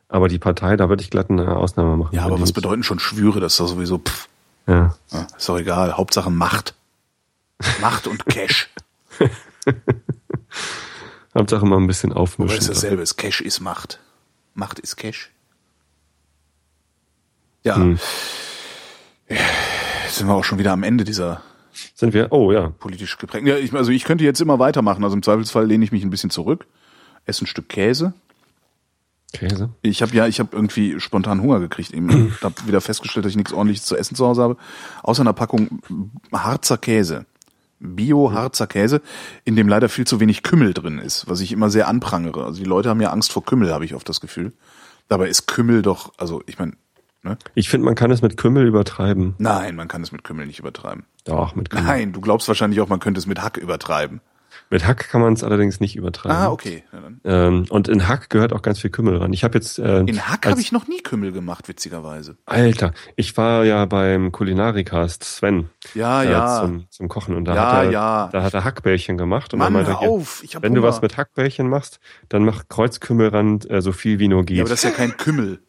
aber die Partei, da würde ich glatt eine Ausnahme machen. Ja, aber was bedeuten schon Schwüre? Das ist doch sowieso, pff, Ja. ja, ist doch egal. Hauptsache Macht. Macht und Cash. (laughs) Hauptsache mal ein bisschen aufmischen. es dasselbe ist. Cash ist Macht. Macht ist Cash. Ja. Hm. Jetzt sind wir auch schon wieder am Ende dieser Sind wir? Oh ja. politisch geprägten. Ja, ich, also ich könnte jetzt immer weitermachen. Also im Zweifelsfall lehne ich mich ein bisschen zurück, esse ein Stück Käse. Käse. Ich habe ja, ich habe irgendwie spontan Hunger gekriegt. Eben habe wieder festgestellt, dass ich nichts Ordentliches zu essen zu Hause habe. Außer einer Packung Harzer Käse. Bio-Harzer Käse, in dem leider viel zu wenig Kümmel drin ist, was ich immer sehr anprangere. Also die Leute haben ja Angst vor Kümmel, habe ich oft das Gefühl. Dabei ist Kümmel doch, also ich meine, ne? Ich finde, man kann es mit Kümmel übertreiben. Nein, man kann es mit Kümmel nicht übertreiben. Doch, mit Kümmel. Nein, du glaubst wahrscheinlich auch, man könnte es mit Hack übertreiben. Mit Hack kann man es allerdings nicht übertragen. Ah, okay. Ja. Ähm, und in Hack gehört auch ganz viel Kümmel ran. Ich habe jetzt äh, In Hack habe ich noch nie Kümmel gemacht, witzigerweise. Alter, ich war ja beim Kulinarikast Sven Ja, äh, ja. zum, zum Kochen und da Ja, hat er, ja. da hat er Hackbällchen gemacht und Mann, dann meinte hör auf. Ich hab wenn du Hunger. was mit Hackbällchen machst, dann mach Kreuzkümmelrand äh, so viel wie nur geht. Ja, aber das ist ja kein Kümmel.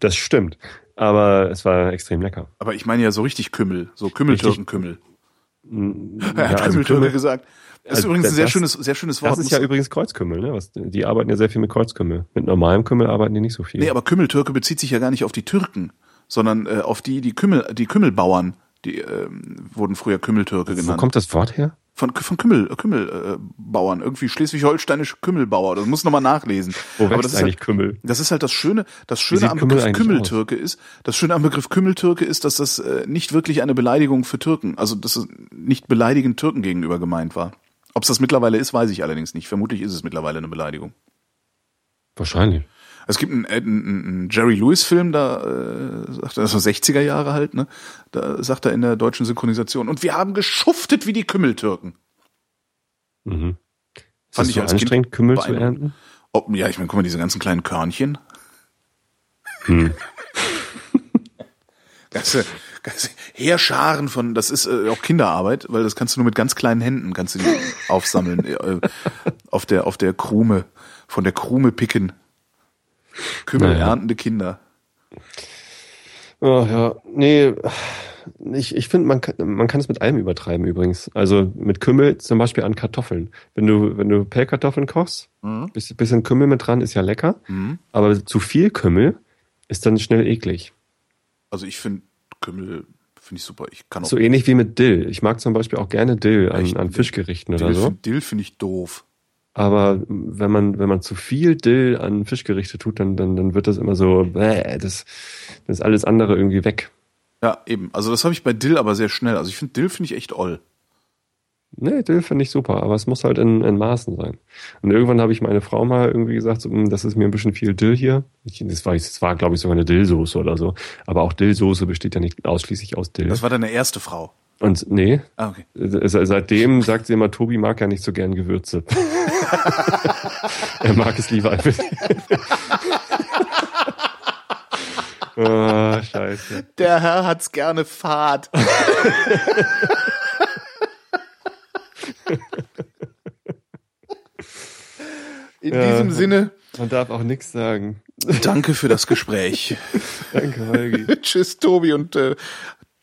das stimmt, aber es war extrem lecker. Aber ich meine ja so richtig Kümmel. So Kümmeltürkenkümmel. (laughs) Ja, Er hat also Kümmeltürke Kümmel- gesagt. Das ist Also übrigens ein sehr das- schönes, sehr schönes Wort. Das ist ja übrigens Kreuzkümmel, ne? Was, die arbeiten ja sehr viel mit Kreuzkümmel. Mit normalem Kümmel arbeiten die nicht so viel. Nee, aber Kümmeltürke bezieht sich ja gar nicht auf die Türken, sondern äh, auf die, die Kümmel, die Kümmelbauern, die ähm, wurden früher Kümmeltürke Wo genannt. kommt das Wort her? Von, von Kümmel, Kümmelbauern, äh, irgendwie schleswig-holsteinische Kümmelbauer. Das muss noch mal nachlesen. Wo Aber das ist eigentlich halt, Kümmel? Das ist halt das Schöne, das Schöne am Begriff Kümmeltürke ist, das Schöne am Begriff Kümmeltürke ist, dass das äh, nicht wirklich eine Beleidigung für Türken, also dass es nicht beleidigend Türken gegenüber gemeint war. Ob es das mittlerweile ist, weiß ich allerdings nicht. Vermutlich ist es mittlerweile eine Beleidigung. Wahrscheinlich. Es gibt einen, einen, einen Jerry Lewis Film, da äh, sagt er, das war 60er Jahre halt, ne? Da sagt er in der deutschen Synchronisation und wir haben geschuftet wie die Kümmeltürken. Mhm. Ist Fand das ich so als Kind anstrengend, Kümmel zu ernten? Ob, ja, ich meine, guck mal, diese ganzen kleinen Körnchen. Hm. (laughs) ganze, ganze Heerscharen von, das ist äh, auch Kinderarbeit, weil das kannst du nur mit ganz kleinen Händen kannst du die aufsammeln, (laughs) äh, auf der auf der Krume, von der Krume picken. Kümmel Naja. erntende Kinder. Oh, ja, nee, ich, ich finde, man kann, man kann es mit allem übertreiben übrigens. Also mit Kümmel zum Beispiel an Kartoffeln. Wenn du, wenn du Pellkartoffeln kochst, Mhm. bisschen, Kümmel mit dran ist ja lecker, Mhm. aber zu viel Kümmel ist dann schnell eklig. Also ich finde Kümmel finde ich super. Ich kann auch So ähnlich wie mit Dill. Ich mag zum Beispiel auch gerne Dill an, an Fischgerichten oder Dill, so. find- Dill finde ich doof. Aber wenn man, wenn man zu viel Dill an Fischgerichte tut, dann, dann, dann wird das immer so, bäh, das, das ist alles andere irgendwie weg. Ja, eben. Also das habe ich bei Dill aber sehr schnell. Also ich finde Dill finde ich echt oll. Nee, Dill finde ich super, aber es muss halt in, in Maßen sein. Und irgendwann habe ich meine Frau mal irgendwie gesagt, so, "Hm, das ist mir ein bisschen viel Dill hier. Ich, das war, das war glaube ich, sogar eine Dillsoße oder so. Aber auch Dillsoße besteht ja nicht ausschließlich aus Dill. Das war deine erste Frau. Und nee, Ah, okay. se- seitdem sagt sie immer, Tobi mag ja nicht so gern Gewürze. (laughs) er mag es lieber einfach. oh, (laughs) scheiße. Der Herr hat's gerne fad. In Ja. diesem Sinne, Man darf auch nichts sagen. danke für das Gespräch. (laughs) Danke, Holgi. Tschüss, Tobi, und äh,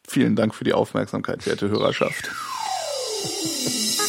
vielen Dank für die Aufmerksamkeit, werte Hörerschaft. (laughs)